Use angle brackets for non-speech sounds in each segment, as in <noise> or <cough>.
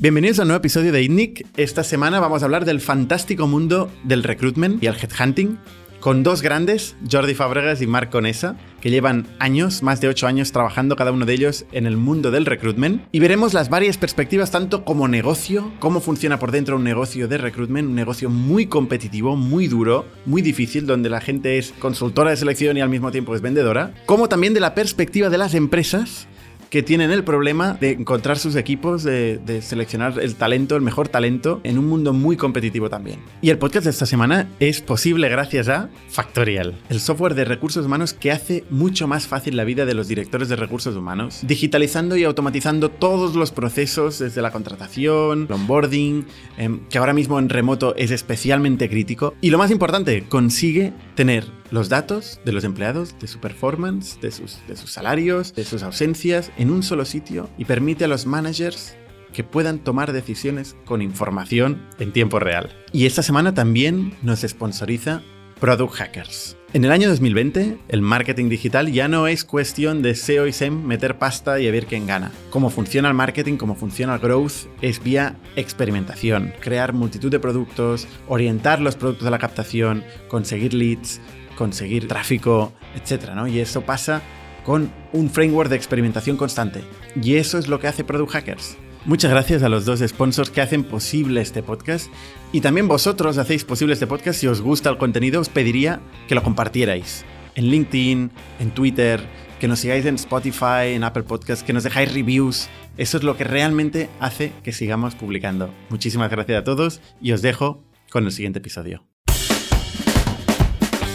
Bienvenidos a un nuevo episodio de ITNIC. Esta semana vamos a hablar del fantástico mundo del recruitment y el headhunting con dos grandes, Jordi Fabregas y Marc Conesa, que llevan años, más de ocho años, trabajando cada uno de ellos en el mundo del recruitment. Y veremos las varias perspectivas, tanto como negocio, cómo funciona por dentro un negocio de recruitment, un negocio muy competitivo, muy duro, muy difícil, donde la gente es consultora de selección y al mismo tiempo es vendedora, como también de la perspectiva de las empresas que tienen el problema de encontrar sus equipos, de, seleccionar el talento, el mejor talento, en un mundo muy competitivo también. Y el podcast de esta semana es posible gracias a Factorial, el software de recursos humanos que hace mucho más fácil la vida de los directores de recursos humanos, digitalizando y automatizando todos los procesos desde la contratación, el onboarding, em, que ahora mismo en remoto es especialmente crítico. Y lo más importante, consigue tener los datos de los empleados, de su performance, de sus, salarios, de sus ausencias, en un solo sitio y permite a los managers que puedan tomar decisiones con información en tiempo real. Y esta semana también nos sponsoriza Product Hackers. En el año 2020, el marketing digital ya no es cuestión de SEO y SEM meter pasta y a ver quién gana. Cómo funciona el marketing, cómo funciona el growth, es vía experimentación, crear multitud de productos, orientar los productos a la captación, conseguir leads, conseguir tráfico, etc. ¿no? Y eso pasa con un framework de experimentación constante. Y eso es lo que hace Product Hackers. Muchas gracias a los dos sponsors que hacen posible este podcast. Y también vosotros hacéis posible este podcast. Si os gusta el contenido, os pediría que lo compartierais. En LinkedIn, en Twitter, que nos sigáis en Spotify, en Apple Podcasts, que nos dejáis reviews. Eso es lo que realmente hace que sigamos publicando. Muchísimas gracias a todos y os dejo con el siguiente episodio.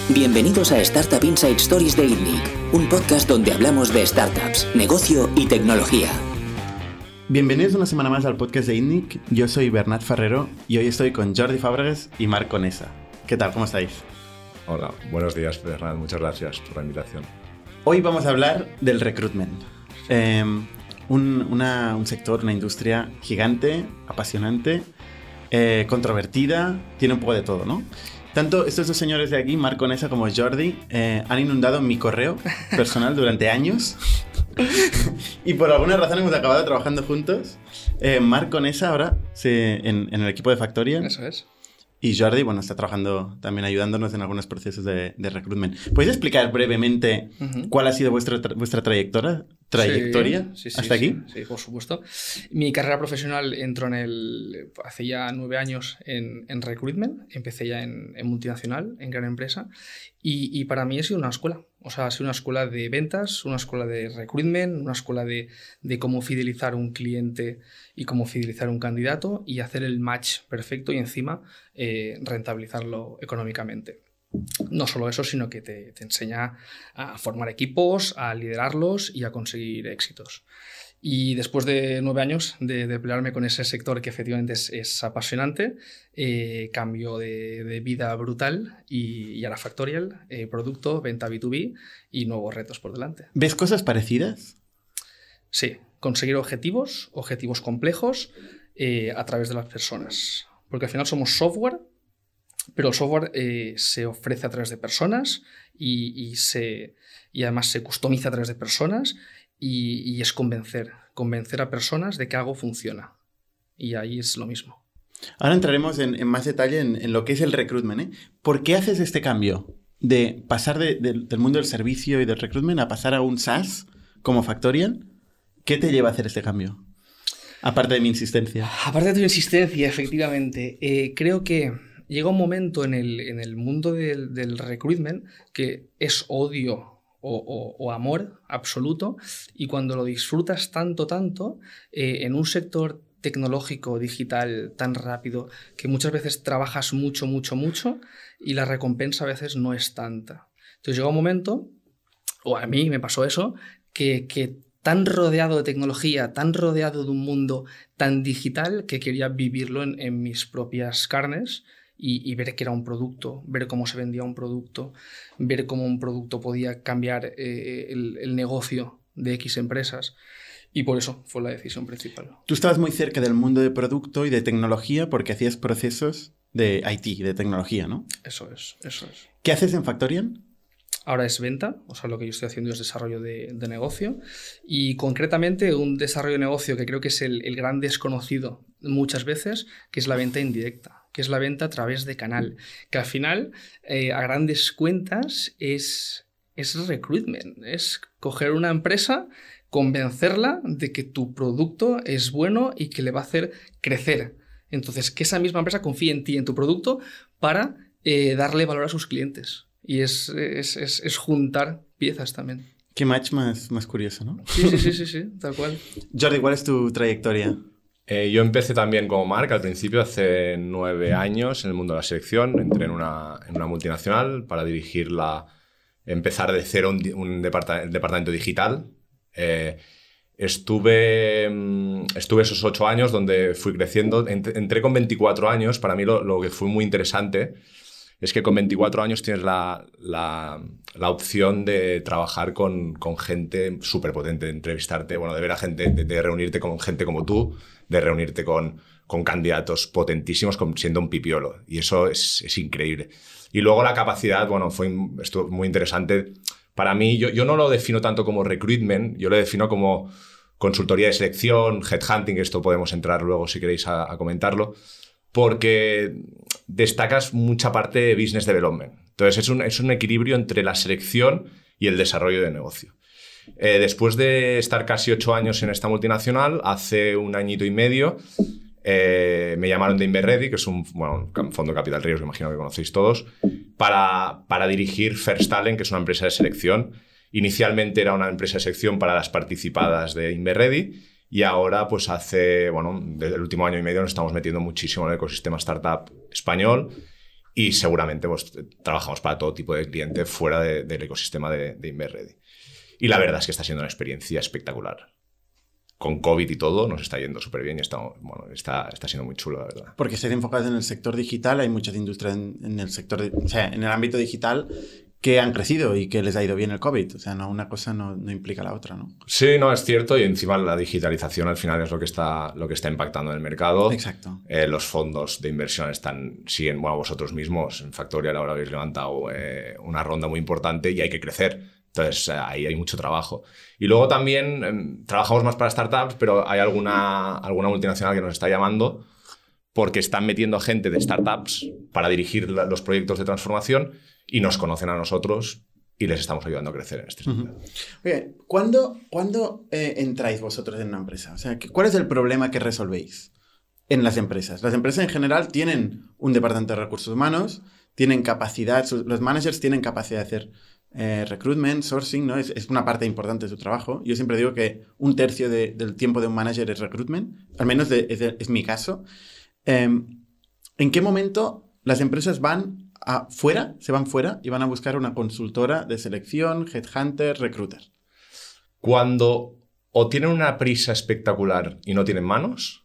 Bienvenidos a Startup Inside Stories de ITNIC, un podcast donde hablamos de startups, negocio y tecnología. Bienvenidos una semana más al podcast de ITNIC. Yo soy Bernat Ferrero y hoy estoy con Jordi Fábregas y Marc Conesa. ¿Qué tal? ¿Cómo estáis? Hola, buenos días, Bernat. Muchas gracias por la invitación. Hoy vamos a hablar del recruitment. Em, un, sector, una industria gigante, apasionante, eh, controvertida, tiene un poco de todo, ¿no? Tanto estos dos señores de aquí, Marco Nessa como Jordi, eh, han inundado mi correo personal durante años. y por alguna razón hemos acabado trabajando juntos. Eh, Marco Nessa ahora en, en, el equipo de Factorial. Eso es. Y Jordi, bueno, está trabajando también ayudándonos en algunos procesos de, de recruitment. ¿Puedes explicar brevemente cuál ha sido vuestra, vuestra trayectoria, trayectoria hasta aquí? Sí, por supuesto. Mi carrera profesional entró en el, hace ya nueve años en, en recruitment. Empecé ya en, en, multinacional, en gran empresa. Y, y para mí ha sido una escuela. O sea, ha sido una escuela de ventas, una escuela de recruitment, una escuela de, de cómo fidelizar un cliente y cómo fidelizar un candidato y hacer el match perfecto y encima eh, rentabilizarlo económicamente. No solo eso, sino que te, enseña a formar equipos, a liderarlos y a conseguir éxitos. Y después de nueve años de, de pelearme con ese sector que efectivamente es, apasionante, eh, cambio de, vida brutal y, y ahora Factorial, eh, producto, venta B2B y nuevos retos por delante. ¿Ves cosas parecidas? Sí, conseguir objetivos, objetivos complejos eh, a través de las personas. Porque al final somos software, pero el software eh, se ofrece a través de personas y, se, y además se customiza a través de personas y, es convencer, convencer a personas de que algo funciona. Y ahí es lo mismo. Ahora entraremos en, más detalle en, lo que es el recruitment. ¿eh? ¿Por qué haces este cambio de pasar del mundo del servicio y del recruitment a pasar a un SaaS como Factorial? ¿Qué te lleva a hacer este cambio? Aparte de mi insistencia. Aparte de tu insistencia, efectivamente. Eh, creo que llega un momento en el, en el mundo del, recruitment que es odio o, amor absoluto y cuando lo disfrutas tanto, tanto, eh, en un sector tecnológico, digital, tan rápido, que muchas veces trabajas mucho, mucho, mucho y la recompensa a veces no es tanta. Entonces llega un momento, o a mí me pasó eso, que, que tan rodeado de tecnología, tan rodeado de un mundo tan digital que quería vivirlo en, mis propias carnes y, ver que era un producto, ver cómo se vendía un producto, ver cómo un producto podía cambiar eh, el, negocio de X empresas. Y por eso fue la decisión principal. Tú estabas muy cerca del mundo de producto y de tecnología porque hacías procesos de IT, de tecnología, ¿no? Eso es, eso es. ¿Qué haces en Factorian? ahora es venta, o sea, lo que yo estoy haciendo es desarrollo de, negocio y concretamente un desarrollo de negocio que creo que es el, gran desconocido muchas veces, que es la venta indirecta que es la venta a través de canal, que al final, eh, a grandes cuentas, es, es recruitment, es coger una empresa, convencerla de que tu producto es bueno y que le va a hacer crecer. Entonces, que esa misma empresa confíe en ti, en tu producto, para eh, darle valor a sus clientes. Y es, es, juntar piezas también. Qué match más, más curioso, ¿no? Sí, sí, sí, sí, sí, tal cual. <laughs> Jordi, ¿cuál es tu trayectoria? Eh, yo empecé también como marca al principio, hace nueve años, en el mundo de la selección. Entré en una, en una multinacional para dirigirla, empezar de cero un, departamento digital. Eh, estuve, mm, estuve esos ocho años donde fui creciendo. Entré con 24 años. Para mí lo, lo que fue muy interesante es que con 24 años tienes la, la, opción de trabajar con, con gente súper potente, de entrevistarte, bueno, de ver a gente, de, reunirte con gente como tú, de reunirte con, con candidatos potentísimos siendo un pipiolo. Y eso es, es, increíble. Y luego la capacidad, bueno, fue estuvo muy interesante. Para mí, yo, yo no lo defino tanto como recruitment, yo lo defino como consultoría de selección, headhunting, esto podemos entrar luego si queréis a, comentarlo porque destacas mucha parte de business development. Entonces es un, es un equilibrio entre la selección y el desarrollo de negocio. Eh, después de estar casi ocho años en esta multinacional, hace un añito y medio eh, me llamaron de Inverready, que es un, fondo capital riesgo, imagino que conocéis todos, para, para dirigir First Talent, que es una empresa de selección. Inicialmente era una empresa de selección para las participadas de Inverready y ahora, pues hace, bueno, desde el último año y medio nos estamos metiendo muchísimo en el ecosistema startup español y seguramente pues, trabajamos para todo tipo de cliente fuera del ecosistema de, de Inverready. Y la verdad es que está siendo una experiencia espectacular. Con COVID y todo nos está yendo súper bien y está, bueno, está, está siendo muy chulo, la verdad. Porque ser enfocados en el sector digital, hay muchas industrias en, en el sector, o sea, en el ámbito digital que han crecido y que les ha ido bien el COVID. O sea, no, una cosa no, no, implica la otra, ¿no? Sí, no, es cierto. Y encima la digitalización al final es lo que está, lo que está impactando en el mercado. Exacto. Eh, los fondos de inversión están, siguen, bueno, vosotros mismos en Factorial ahora habéis levantado eh, una ronda muy importante y hay que crecer. Entonces, eh, ahí hay mucho trabajo. Y luego también em, trabajamos más para startups, pero hay alguna, alguna multinacional que nos está llamando porque están metiendo gente de startups para dirigir los proyectos de transformación y nos conocen a nosotros y les estamos ayudando a crecer en este sentido. Oye, ¿cuándo, ¿cuándo eh, entráis vosotros en una empresa? O sea, ¿cuál es el problema que resolvéis en las empresas? Las empresas en general tienen un departamento de recursos humanos, tienen capacidad, los managers tienen capacidad de hacer eh, recruitment, sourcing, ¿no? Es, una parte importante de su trabajo. Yo siempre digo que un tercio de, del tiempo de un manager es recruitment, al menos es, mi caso. Eh, ¿En qué momento las empresas van fuera, se van fuera y van a buscar una consultora de selección, headhunter, recruiter. Cuando o tienen una prisa espectacular y no tienen manos,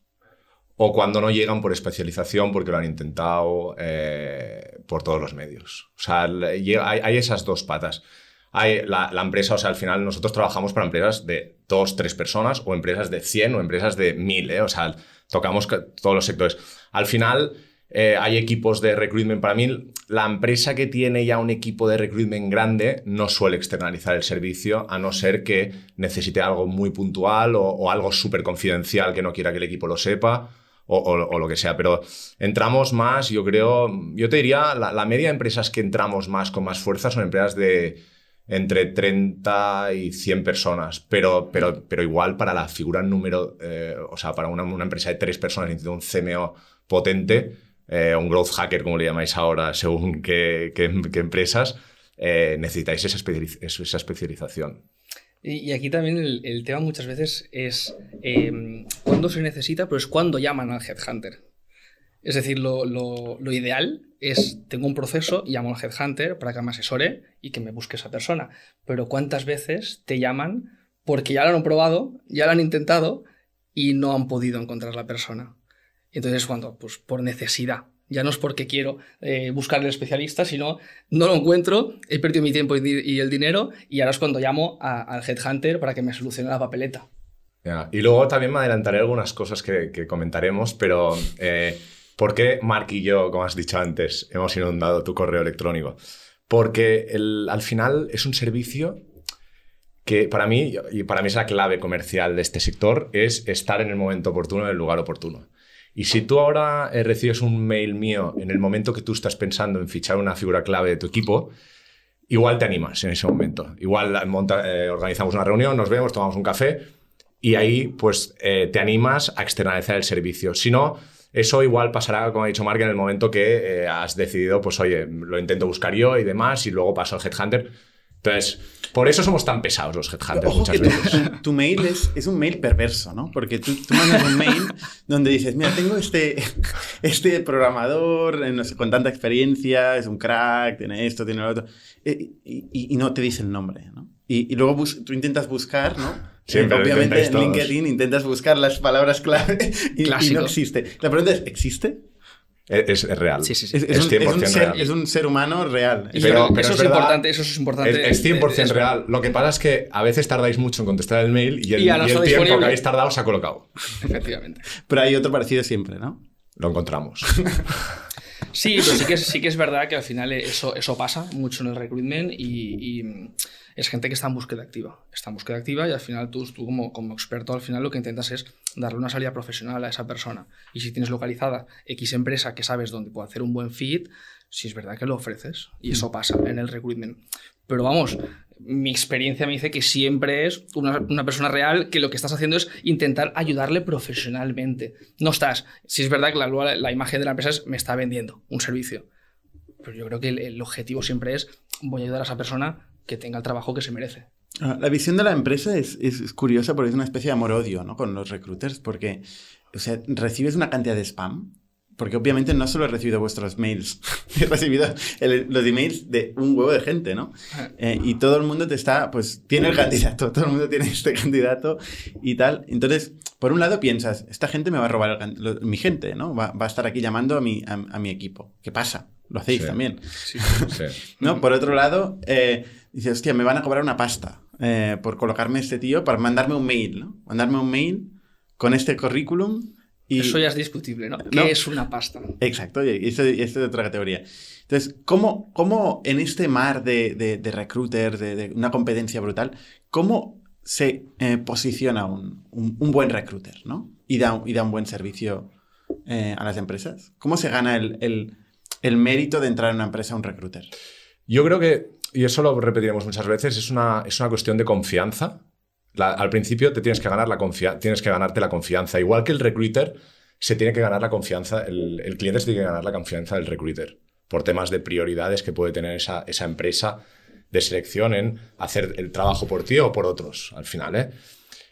o cuando no llegan por especialización porque lo han intentado eh, por todos los medios. O sea, hay, esas dos patas. Hay la, la, empresa, o sea, al final nosotros trabajamos para empresas de dos, tres personas, o empresas de 100 o empresas de 1000, ¿eh? o sea, tocamos todos los sectores. Al final eh, hay equipos de recruitment. Para mí, la empresa que tiene ya un equipo de recruitment grande no suele externalizar el servicio, a no ser que necesite algo muy puntual o, algo súper confidencial que no quiera que el equipo lo sepa. O, lo que sea, pero entramos más, yo creo, yo te diría, la, media de empresas que entramos más con más fuerza son empresas de entre 30 y 100 personas, pero, pero, pero igual para la figura número, eh, o sea, para una, empresa de tres personas, necesita un CMO potente, eh, un growth hacker, como le llamáis ahora, según qué, empresas, eh, necesitáis esa, especialización. Y, aquí también el, tema muchas veces es eh, cuándo se necesita, pero es cuándo llaman al headhunter. Es decir, lo, ideal es, tengo un proceso, llamo al headhunter para que me asesore y que me busque esa persona. Pero ¿cuántas veces te llaman porque ya lo han probado, ya lo han intentado y no han podido encontrar la persona? Entonces, cuando, pues por necesidad. Ya no es porque quiero eh, buscar el especialista, sino no lo encuentro, he perdido mi tiempo y el dinero y ahora es cuando llamo al headhunter para que me solucione la papeleta. Y luego también me adelantaré algunas cosas que, comentaremos, pero eh, ¿por qué Mark y yo, como has dicho antes, hemos inundado tu correo electrónico? Porque al final es un servicio que para mí, y para mí es la clave comercial de este sector, es estar en el momento oportuno, en el lugar oportuno. Y si tú ahora eh, recibes un mail mío en el momento que tú estás pensando en fichar una figura clave de tu equipo, igual te animas en ese momento. Igual monta- eh, organizamos una reunión, nos vemos, tomamos un café y ahí pues eh, te animas a externalizar el servicio. Si no, eso igual pasará, como ha dicho Mark, en el momento que has decidido, pues oye, lo intento buscar yo y demás y luego paso al headhunter. Entonces, por eso somos tan pesados los headhunters Ojo muchas veces. tu- tu mail es, es un mail perverso, ¿no? Porque tú, tú mandas un mail donde dices, mira, tengo este, este programador eh, no sé, con tanta experiencia, es un crack, tiene esto, tiene lo otro, eh, y, y- y no te dice el nombre, ¿no? Y, y luego bus- tú intentas buscar, ¿no? Siempre Eh, obviamente en todos. LinkedIn intentas buscar las palabras clave y- y, no existe. La pregunta es, ¿existe? Es, es real. Sí, sí, sí. Es, un, es un 100% ser, real. es un ser humano real. Pero- eso, pero eso es es, verdad- importante, eso es importante. Es, es 100% Es- real. Lo que pasa es que a veces tardáis mucho en contestar el mail y el, Y y el tiempo disponible. que habéis tardado se ha colocado. <laughs> Efectivamente. Pero hay otro parecido siempre, ¿no? Lo encontramos. <laughs> Sí, pero sí que es, sí que es verdad que al final eso, eso pasa mucho en el recruitment y, y, es gente que está en búsqueda activa. Está en búsqueda activa y al final tú, tú como, como experto al final lo que intentas es darle una salida profesional a esa persona. Y si tienes localizada X empresa que sabes dónde puede hacer un buen fit, sí es verdad que lo ofreces. Y eso pasa en el recruitment. Pero vamos, mi experiencia me dice que siempre es una, una persona real que lo que estás haciendo es intentar ayudarle profesionalmente. No estás, si es verdad que la, la, la imagen de la empresa es me está vendiendo un servicio. Pero yo creo que el, el objetivo siempre es voy a ayudar a esa persona que tenga el trabajo que se merece. Ah, La visión de la empresa es, es- es curiosa porque es una especie de amor-odio ¿no? con los recruiters, porque o sea, recibes una cantidad de spam, porque obviamente no solo he recibido vuestros mails, <laughs> he recibido el- los emails de un huevo de gente, ¿no? Eh, y todo el mundo te está, pues tiene el candidato, todo el mundo tiene este candidato y tal. Entonces, por un lado piensas, esta gente me va a robar el can- lo- mi gente, ¿no? Va, va a estar aquí llamando a mi, a, a mi equipo. ¿Qué pasa? Lo hacéis Sí. también. Sí. <laughs> ¿no? Por otro lado, eh, dices, hostia, me van a cobrar una pasta eh, por colocarme este tío para mandarme un mail, ¿no? Mandarme un mail con este currículum y... Eso ya es discutible, ¿no? No. ¿Qué es una pasta? Exacto, y esto, y esto es otra categoría. Entonces, ¿cómo, cómo en este mar de, de, de recruiters, de, de una competencia brutal, cómo se eh, posiciona un, un- un buen recruiter, ¿no? Y da, un- y da un buen servicio eh, a las empresas. ¿Cómo se gana el, el- el mérito de entrar en una empresa un recruiter? Yo creo que, y eso lo repetiremos muchas veces, es una, es una cuestión de confianza. La- al principio te tienes que, ganar la tienes que ganarte la confianza. Igual que el recruiter se tiene que ganar la confianza, el, el cliente se tiene que ganar la confianza del recruiter por temas de prioridades que puede tener esa, esa empresa de selección en hacer el trabajo por ti o por otros, al final, ¿eh?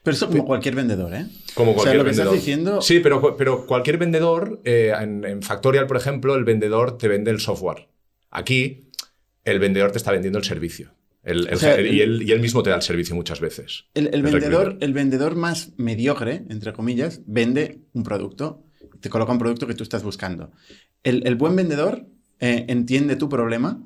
Pero eso como cualquier vendedor, ¿eh? Como O sea, cualquier lo que vendedor. estás diciendo... Sí, pero, pero cualquier vendedor, eh, en, en Factorial, por ejemplo, el vendedor te vende el software. Aquí, el vendedor te está vendiendo el servicio. El- el- O sea, el- el- y, él, y él mismo te da el servicio muchas veces. El, vendedor, el vendedor más mediocre, entre comillas, vende un producto, te coloca un producto que tú estás buscando. El, buen vendedor eh, entiende tu problema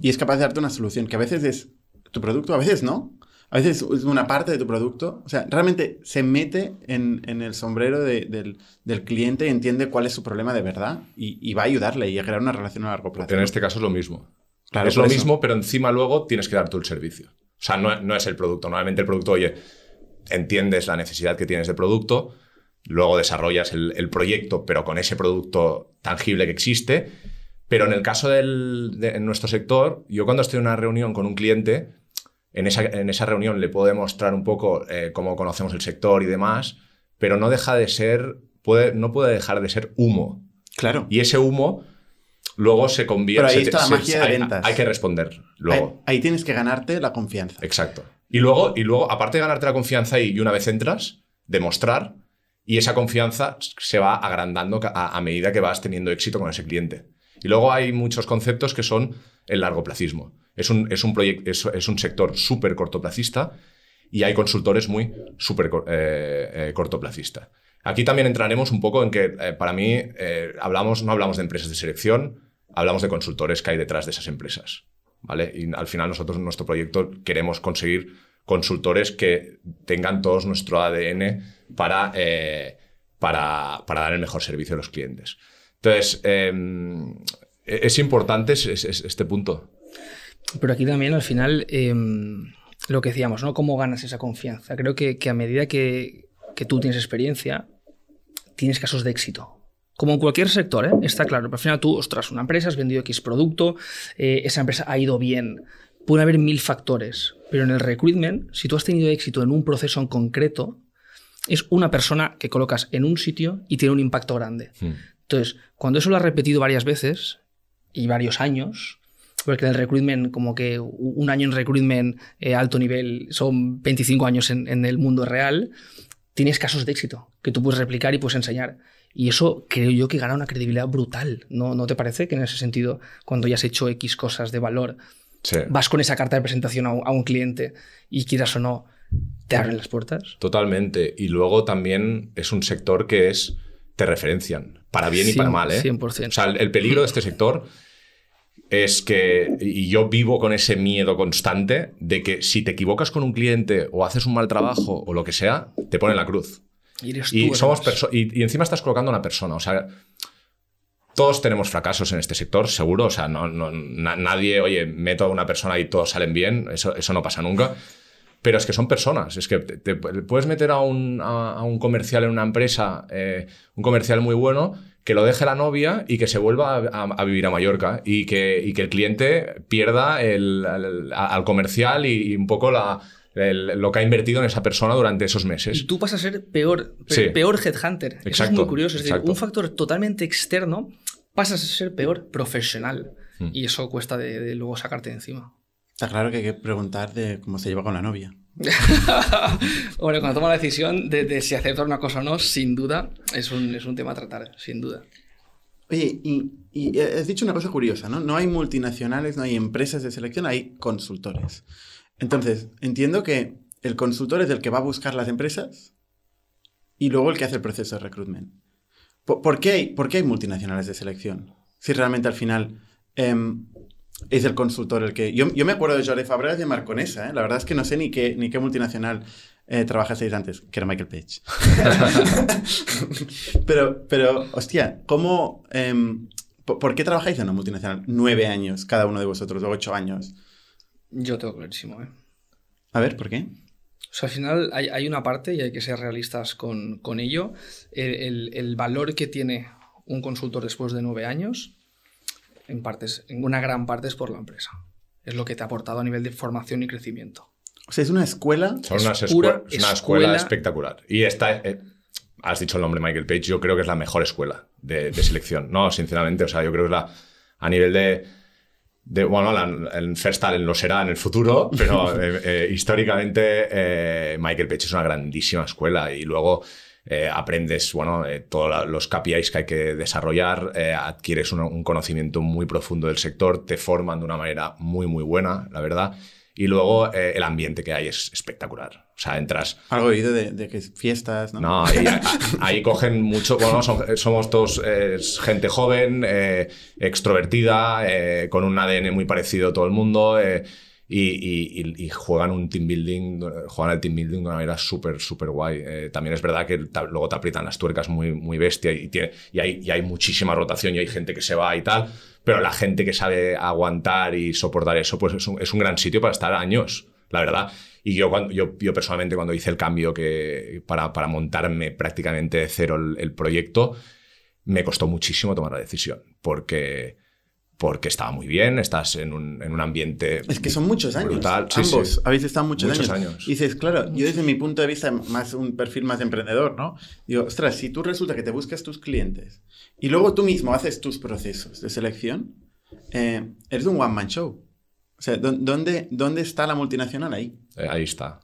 y es capaz de darte una solución, que a veces es tu producto, a veces no. A veces es una parte de tu producto. O sea, realmente se mete en, en el sombrero de- del, del cliente y entiende cuál es su problema de verdad y, y va a ayudarle y a crear una relación a largo plazo. En este caso es lo mismo. Claro, es lo eso. mismo, pero encima luego tienes que dar tú el servicio. O sea, no, no es el producto. Normalmente el producto, oye, entiendes la necesidad que tienes de producto, luego desarrollas el, el proyecto, pero con ese producto tangible que existe. Pero en el caso del, de en nuestro sector, yo cuando estoy en una reunión con un cliente, en esa, en esa reunión le puedo demostrar un poco eh, cómo conocemos el sector y demás, pero no deja de ser, puede, no puede dejar de ser humo. Claro. Y ese humo luego se convierte... Pero ahí se- se- magia de hay- ventas. Hay que responder luego. Ahí, ahí tienes que ganarte la confianza. Exacto. Y luego, y luego, aparte de ganarte la confianza y, y una vez entras, demostrar, y esa confianza se va agrandando a, a medida que vas teniendo éxito con ese cliente. Y luego hay muchos conceptos que son el largoplacismo. Es un, es un, es, es un sector súper cortoplacista y hay consultores muy súper eh, eh, cortoplacista. Aquí también entraremos un poco en que, eh, para mí, eh, hablamos, no hablamos de empresas de selección, hablamos de consultores que hay detrás de esas empresas. ¿vale? Y al final nosotros en nuestro proyecto queremos conseguir consultores que tengan todos nuestro ADN para, eh, para, para dar el mejor servicio a los clientes. Entonces, es importante es- es este punto. Pero aquí también al final em, lo que decíamos, ¿no? ¿Cómo ganas esa confianza? Creo que, a medida que, tú tienes experiencia, tienes casos de éxito. Como en cualquier sector, ¿eh? está claro. Pero al final tú, ostras, una empresa, has vendido X producto, eh, esa empresa ha ido bien. Puede haber mil factores, pero en el recruitment, si tú has tenido éxito en un proceso en concreto, es una persona que colocas en un sitio y tiene un impacto grande. Hmm. Entonces, cuando eso lo has repetido varias veces y varios años, porque en el recruitment, como que un año en recruitment eh, alto nivel son 25 años en, el mundo real, tienes casos de éxito que tú puedes replicar y puedes enseñar. Y eso creo yo que gana una credibilidad brutal. ¿No, ¿No te parece que en ese sentido, cuando ya has hecho X cosas de valor, vas con esa carta de presentación a un, cliente y quieras o no, te abren las puertas? Totalmente. Y luego también es un sector que es, te referencian, para bien y para mal. ¿eh? 100%. O sea, el peligro de este sector es que, y yo vivo con ese miedo constante de que si te equivocas con un cliente o haces un mal trabajo o lo que sea, te ponen la cruz. Y, somos y, encima estás colocando a una persona. O sea, todos tenemos fracasos en este sector, seguro. O sea, no, nadie, oye, meto a una persona y todos salen bien. Eso, eso no pasa nunca. Pero es que son personas. Es que te, puedes meter a un, a, un, comercial en una empresa, eh, un comercial muy bueno que lo deje la novia y que se vuelva a, vivir a Mallorca y que, que el cliente pierda el, al comercial y, un poco la, lo que ha invertido en esa persona durante esos meses. Y tú pasas a ser peor, peor headhunter. Exacto, Eso es muy curioso. Es decir, un factor totalmente externo pasas a ser peor profesional. Hmm. Y eso cuesta de, luego sacarte de encima. Está claro que hay que preguntar de cómo se lleva con la novia. <laughs> bueno, cuando toma la decisión de, si aceptar una cosa o no, sin duda, es un, es un tema a tratar, sin duda. Oye, y, y, has dicho una cosa curiosa, ¿no? No hay multinacionales, no hay empresas de selección, hay consultores. Entonces, entiendo que el consultor es el que va a buscar las empresas y luego el que hace el proceso de recruitment. ¿Por, qué, hay, por qué, hay, multinacionales de selección? Si realmente al final em, es el consultor el que... Yo, yo me acuerdo de Jordi Fabregas y de Marconesa, ¿eh? la verdad es que no sé ni qué, ni qué multinacional eh, trabajasteis antes, que era Michael Page. <laughs> pero, pero, hostia, ¿cómo... Em, ¿Por qué trabajáis en una multinacional nueve años, cada uno de vosotros, o ocho años? Yo tengo clarísimo, ¿eh? A ver, ¿por qué? O sea, al final hay, una parte, y hay que ser realistas con, ello, el, el, valor que tiene un consultor después de nueve años en, partes, en una gran parte es por la empresa. Es lo que te ha aportado a nivel de formación y crecimiento. O sea, es una escuela. es una escuela, espectacular. Y esta, eh, has dicho el nombre Michael Page, yo creo que es la mejor escuela de, selección. No, sinceramente, o sea, yo creo que es la, a nivel de, de bueno, la, el First Talent lo será en el futuro, <laughs> pero eh, eh, históricamente Michael Page es una grandísima escuela y luego eh, aprendes, bueno, eh, todos los KPIs que hay que desarrollar, eh, adquieres un, conocimiento muy profundo del sector, te forman de una manera muy, muy buena, la verdad. Y luego el ambiente que hay es espectacular. O sea, entras. Algo oído de, de que fiestas, ¿no? No, ahí, cogen mucho. Bueno, somos todos gente joven, extrovertida, con un ADN muy parecido a todo el mundo y, juegan un team building, juegan el team building de una manera súper, súper guay. Eh, también es verdad que luego te aprietan las tuercas muy, muy bestia y, tiene, y, hay, y hay muchísima rotación y hay gente que se va y tal, pero la gente que sabe aguantar y soportar eso, pues es un, es un gran sitio para estar años, la verdad. Y yo, cuando, yo, yo personalmente cuando hice el cambio que, para, para montarme prácticamente de cero el, el proyecto, me costó muchísimo tomar la decisión, porque porque estaba muy bien, estás en un, en un ambiente. Es que son muchos años. Brutal. Ambos habéis estado muchos, años. Y dices, claro, yo desde mi punto de vista, más un perfil más emprendedor, ¿no? Digo, ostras, si tú resulta que te buscas tus clientes y luego tú mismo haces tus procesos de selección, eh, eres un one-man show. O sea, ¿dónde, ¿dónde está la multinacional ahí? Eh, ahí está.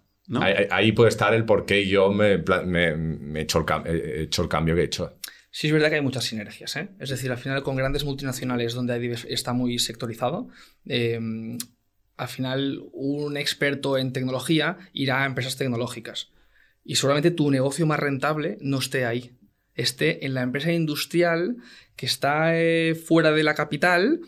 Ahí, puede estar el por qué yo me, me, me he, hecho el, he hecho el cambio que he hecho. Sí es verdad que hay muchas sinergias, ¿eh? es decir, al final con grandes multinacionales donde está muy sectorizado, em, al final un experto en tecnología irá a empresas tecnológicas y seguramente tu negocio más rentable no esté ahí, esté en la empresa industrial que está eh, fuera de la capital,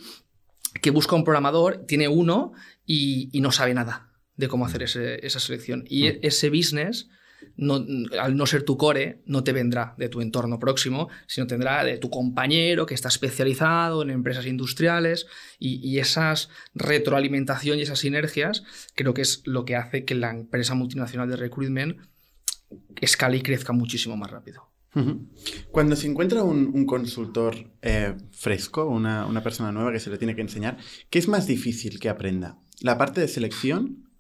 que busca un programador, tiene uno y, no sabe nada de cómo hacer esa selección. Y mm. ese business no, al no ser tu core, no te vendrá de tu entorno próximo, sino tendrá de tu compañero que está especializado en empresas industriales y, y esas retroalimentación y esas sinergias creo que es lo que hace que la empresa multinacional de recruitment escale y crezca muchísimo más rápido. Cuando se encuentra un, un consultor eh, fresco, una, una persona nueva que se le tiene que enseñar, ¿qué es más difícil que aprenda? ¿La parte de selección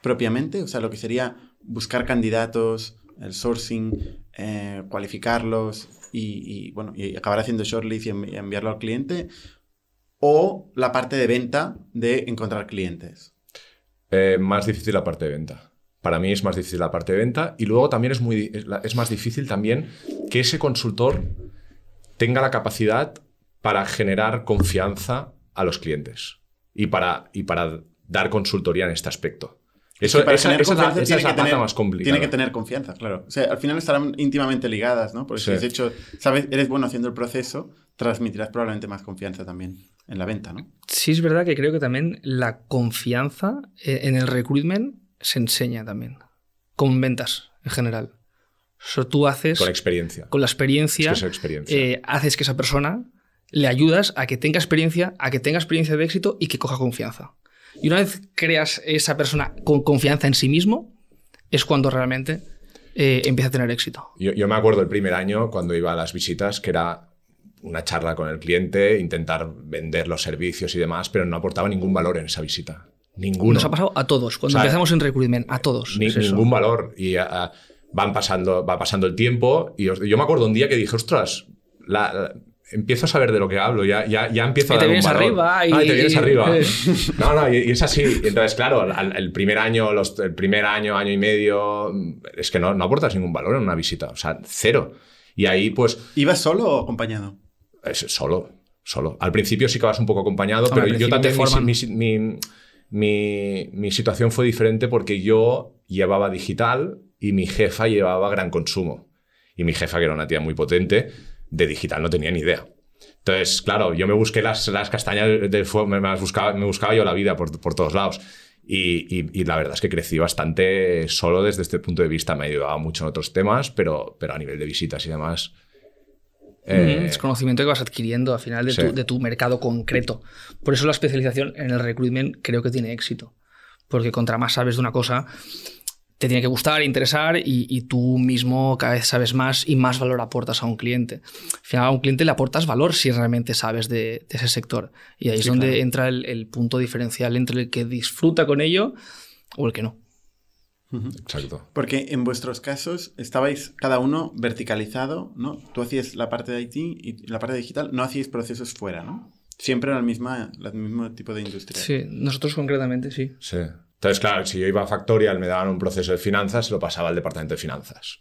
propiamente? O sea, lo que sería buscar candidatos, el sourcing, eh, cualificarlos y, bueno, y acabar haciendo shortlist y envi- enviarlo al cliente. ¿O la parte de venta de encontrar clientes? Eh, más difícil la parte de venta. Para mí es más difícil la parte de venta y luego también es, muy, es más difícil también que ese consultor tenga la capacidad para generar confianza a los clientes y para, y para dar consultoría en este aspecto. Eso, Que para esa, tener esa es la, confianza esa es tiene la que tener- más complicada. Tiene que tener confianza, claro. O sea, al final estarán íntimamente ligadas, ¿no? Porque Sí. si has hecho, sabes, eres bueno haciendo el proceso, transmitirás probablemente más confianza también en la venta, ¿no? Sí, es verdad que creo que también la confianza eh, en el recruitment se enseña también, con ventas en general. O sea, tú haces, Con experiencia. con la experiencia, Es que es experiencia. eh, haces que esa persona le ayudas a que tenga experiencia, a que tenga experiencia de éxito y que coja confianza. Y una vez creas esa persona con confianza en sí mismo, es cuando realmente eh, empieza a tener éxito. Yo, yo me acuerdo el primer año cuando iba a las visitas que era una charla con el cliente, intentar vender los servicios y demás, pero no aportaba ningún valor en esa visita. Ninguno. Nos ha pasado a todos. Cuando O sea, empezamos en recruitment, a todos. Ni- es eso. ningún valor. Y ah, van pasando, va pasando el tiempo. Y os- yo me acuerdo un día que dije, ostras, la- la- empiezo a saber de lo que hablo, ya, ya, ya empiezo Y a te dar un vienes valor. arriba y- Ah, te vienes arriba. <laughs> No, no, y, y es así. Y Entonces, claro, al- el primer año, los- el primer año, año y medio, es que no, no aportas ningún valor en una visita. O sea, cero. Y ahí, pues, ¿Ibas solo o acompañado? es solo, solo. Al principio sí que vas un poco acompañado, Hombre, pero yo te también mi- mi- mi- mi situación fue diferente porque yo llevaba digital y mi jefa llevaba gran consumo. Y mi jefa, que era una tía muy potente, de digital no tenía ni idea. Entonces, claro, yo me busqué las, las castañas del fuego, me, buscaba, me buscaba yo la vida por, por todos lados. Y, y- y la verdad es que crecí bastante solo desde este punto de vista. Me ayudaba mucho en otros temas, pero, pero a nivel de visitas y demás. eh, Ujú, Es conocimiento que vas adquiriendo al final de, sí. tu, de tu mercado concreto. Por eso la especialización en el recruitment creo que tiene éxito. Porque contra más sabes de una cosa, te tiene que gustar, interesar y, y tú mismo cada vez sabes más y más valor aportas a un cliente. Al final a un cliente le aportas valor si realmente sabes de, de ese sector. Y ahí es Sí, donde claro. entra el, el punto diferencial entre el que disfruta con ello o el que no. Exacto. Porque en vuestros casos estabais cada uno verticalizado, ¿no? Tú hacías la parte de IT y la parte digital, no hacíais procesos fuera, ¿no? Siempre era el mismo, el mismo tipo de industria. Sí, nosotros concretamente sí. Sí. Entonces, claro, si yo iba a Factorial, me daban un proceso de finanzas, lo pasaba al departamento de finanzas.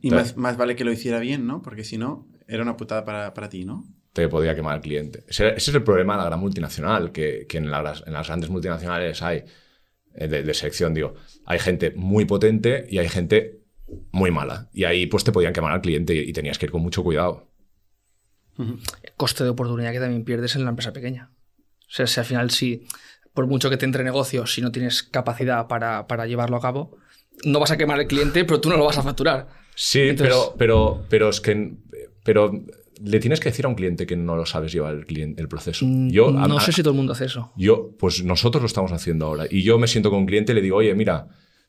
Y más, más vale que lo hiciera bien, ¿no? Porque si no, era una putada para, para ti, ¿no? Te podía quemar el cliente. Ese, ese es el problema de la gran multinacional, que, que en, las, en las grandes multinacionales hay, eh, de, de selección, digo, hay gente muy potente y hay gente muy mala. Y ahí pues te podían quemar al cliente y, y tenías que ir con mucho cuidado. coste de oportunidad que también pierdes en la empresa pequeña. O sea, si al final, si por mucho que te entre negocio, si no tienes capacidad para, para llevarlo a cabo, no vas a quemar al cliente, pero tú no lo vas a facturar. Sí, Entonces- pero, pero, pero es que. Pero le tienes que decir a un cliente que no lo sabes llevar el, cliente, el proceso. Yo, Mm, no a- sé si todo el mundo hace eso. Yo, pues nosotros lo estamos haciendo ahora. Y yo me siento con un cliente y le digo, oye, mira,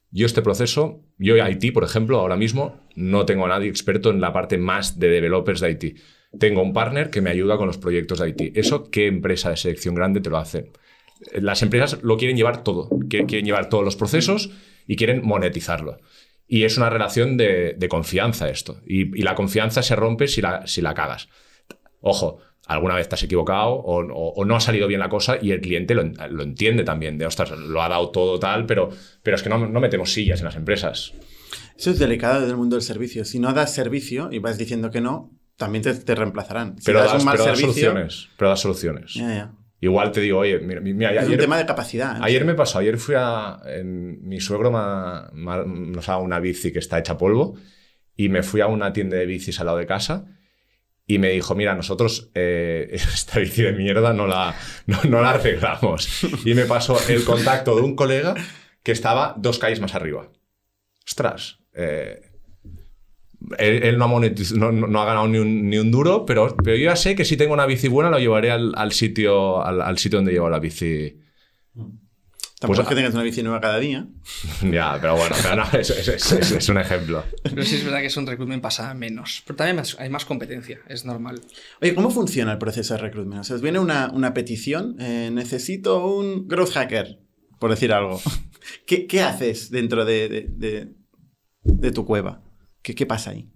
yo este proceso, yo IT, por ejemplo, ahora mismo no tengo a nadie experto en la parte más de developers de IT. Tengo un partner que me ayuda con los proyectos de IT. ¿Eso qué empresa de selección grande te lo hace? Las empresas lo quieren llevar todo. Quieren quieren llevar todos los procesos y quieren monetizarlo. Y es una relación de, de confianza esto. Y, y la confianza se rompe si la, si la cagas. Ojo, alguna vez te has equivocado o, o- o no ha salido bien la cosa y el cliente lo, lo entiende también. De, ostras, lo ha dado todo tal, pero, pero es que no, no metemos sillas en las empresas. Eso es delicado del mundo del servicio. Si no das servicio y vas diciendo que no, también te, te reemplazarán. Si Pero das das, un mal pero das servicio, soluciones. Pero das soluciones. ya, ya. Igual te digo, oye, mira, mira, Es un ayer, tema de capacidad. ¿eh? ayer me pasó, ayer fui a... en- mi suegro nos ha una bici que está hecha polvo y me fui a una tienda de bicis al lado de casa y me dijo, mira, nosotros eh, <laughs> esta bici de mierda no la, no, no la arreglamos. <laughs> Y me pasó el contacto de un colega que estaba dos calles más arriba. Ostras, eh, él, él no, ha monetiz- no- no- no ha ganado ni un, ni un duro, pero, pero yo ya sé que si tengo una bici buena lo llevaré al, al sitio, al, al sitio donde llevo la bici. Tampoco Pues- es que tengas una bici nueva cada día. <laughs> Ya, pero bueno, pero no, es, es- es- es- es un ejemplo. Pero sí es verdad que es un recruitment pasa menos. Pero también hay más competencia, es normal. Oye, ¿cómo funciona el proceso de recruitment? O sea, os viene una, una petición, eh, necesito un growth hacker, por decir algo. <laughs> ¿Qué, qué haces dentro de, de- de- de tu cueva? ¿Qué, ¿Qué pasa ahí?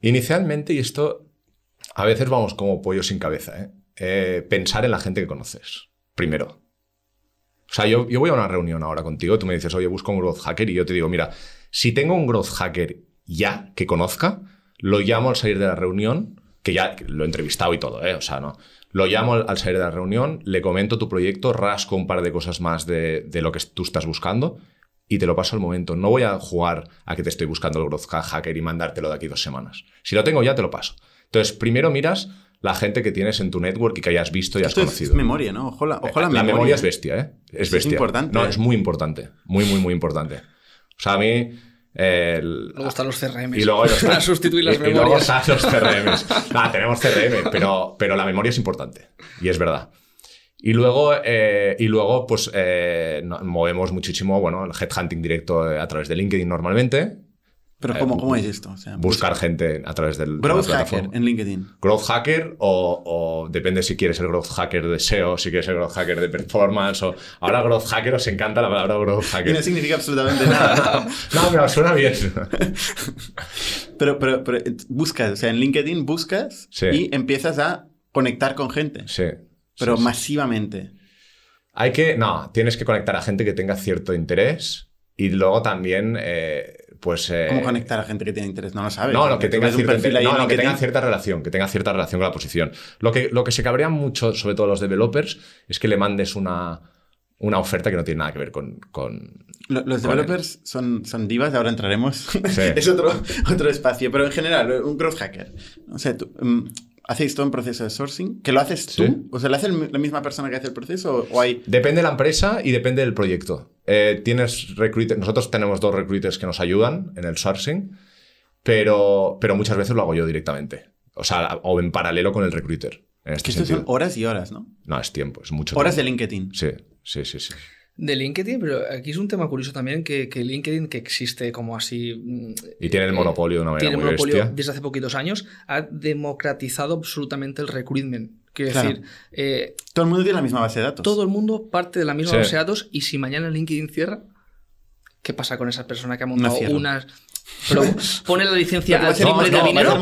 Inicialmente, y esto a veces vamos como pollo sin cabeza, ¿eh? Eh, pensar en la gente que conoces. Primero. O sea, yo, yo voy a una reunión ahora contigo, tú me dices, oye, busco un growth hacker, y yo te digo, mira, si tengo un growth hacker ya que conozca, lo llamo al salir de la reunión, que ya lo he entrevistado y todo, ¿eh? O sea, no. Lo llamo al, al salir de la reunión, le comento tu proyecto, rasco un par de cosas más de, de lo que tú estás buscando y te lo paso al momento. No voy a jugar a que te estoy buscando el growth hacker y mandártelo de aquí dos semanas. Si lo tengo ya, te lo paso. Entonces, primero miras la gente que tienes en tu network y que hayas visto y has Esto es, conocido. es memoria, ¿no? Ojo la, ojo la la memoria. memoria es bestia, ¿eh? Es Es bestia. importante, No, ¿eh? es muy importante. Muy, muy, muy importante. O sea, a mí. eh, el- Luego están los CRM. y luego los- <laughs> para sustituir las y- y luego memorias. están los CRMs. Ah, tenemos CRM, pero, pero la memoria es importante. Y es verdad. Y luego, eh, y luego pues, eh, movemos muchísimo, bueno, el headhunting directo eh, a través de LinkedIn normalmente. Pero ¿cómo, cómo es esto? O sea, Buscar gente a través del. Growth hacker en LinkedIn. Growth hacker o, o depende si quieres el growth hacker de SEO, si quieres el growth hacker de performance o ahora growth hacker os encanta la palabra growth Y hacker. no significa absolutamente nada. <laughs> ¿no? pero suena bien. <laughs> Pero, pero, pero buscas, o sea, en LinkedIn buscas Sí. y empiezas a conectar con gente. Sí. Pero sí, masivamente. Hay que, no, tienes que conectar a gente que tenga cierto interés y luego también, eh, pues... eh, ¿Cómo conectar a gente que tiene interés? No lo sabes. No, no, que tenga, cierto interés- no, no, que tenga cierta relación, que tenga cierta relación con la posición. Lo que, lo que se cabrea mucho, sobre todo los developers, es que le mandes una, una oferta que no tiene nada que ver con... con- Lo- Los con developers son, son divas, ahora entraremos. Sí. <laughs> es otro, otro espacio. Pero en general, un growth hacker. O sea, tú, mm, ¿hacéis todo un proceso de sourcing? ¿Que lo haces tú? Sí. O sea, ¿lo hace el- la misma persona que hace el proceso? ¿O hay.? Depende de la empresa y depende del proyecto. Eh, tienes recruiter- nosotros tenemos dos recruiters que nos ayudan en el sourcing, pero, pero muchas veces lo hago yo directamente. O sea, o en paralelo con el recruiter. En este Que esto son horas y horas, ¿no? No, es tiempo, es mucho Horas de tiempo. LinkedIn. Sí, sí, sí, sí. De LinkedIn, pero aquí es un tema curioso también que, que LinkedIn, que existe como así. mm, Y tiene el eh, monopolio de una manera tiene muy monopolio bestia. desde hace poquitos años, ha democratizado absolutamente el recruitment. Quiero Claro. decir, eh, Todo el mundo tiene la misma base de datos. todo el mundo parte de la misma Sí. base de datos y si mañana LinkedIn cierra, ¿qué pasa con esa persona que ha montado unas... Pero pone la licencia al triple no, de dinero.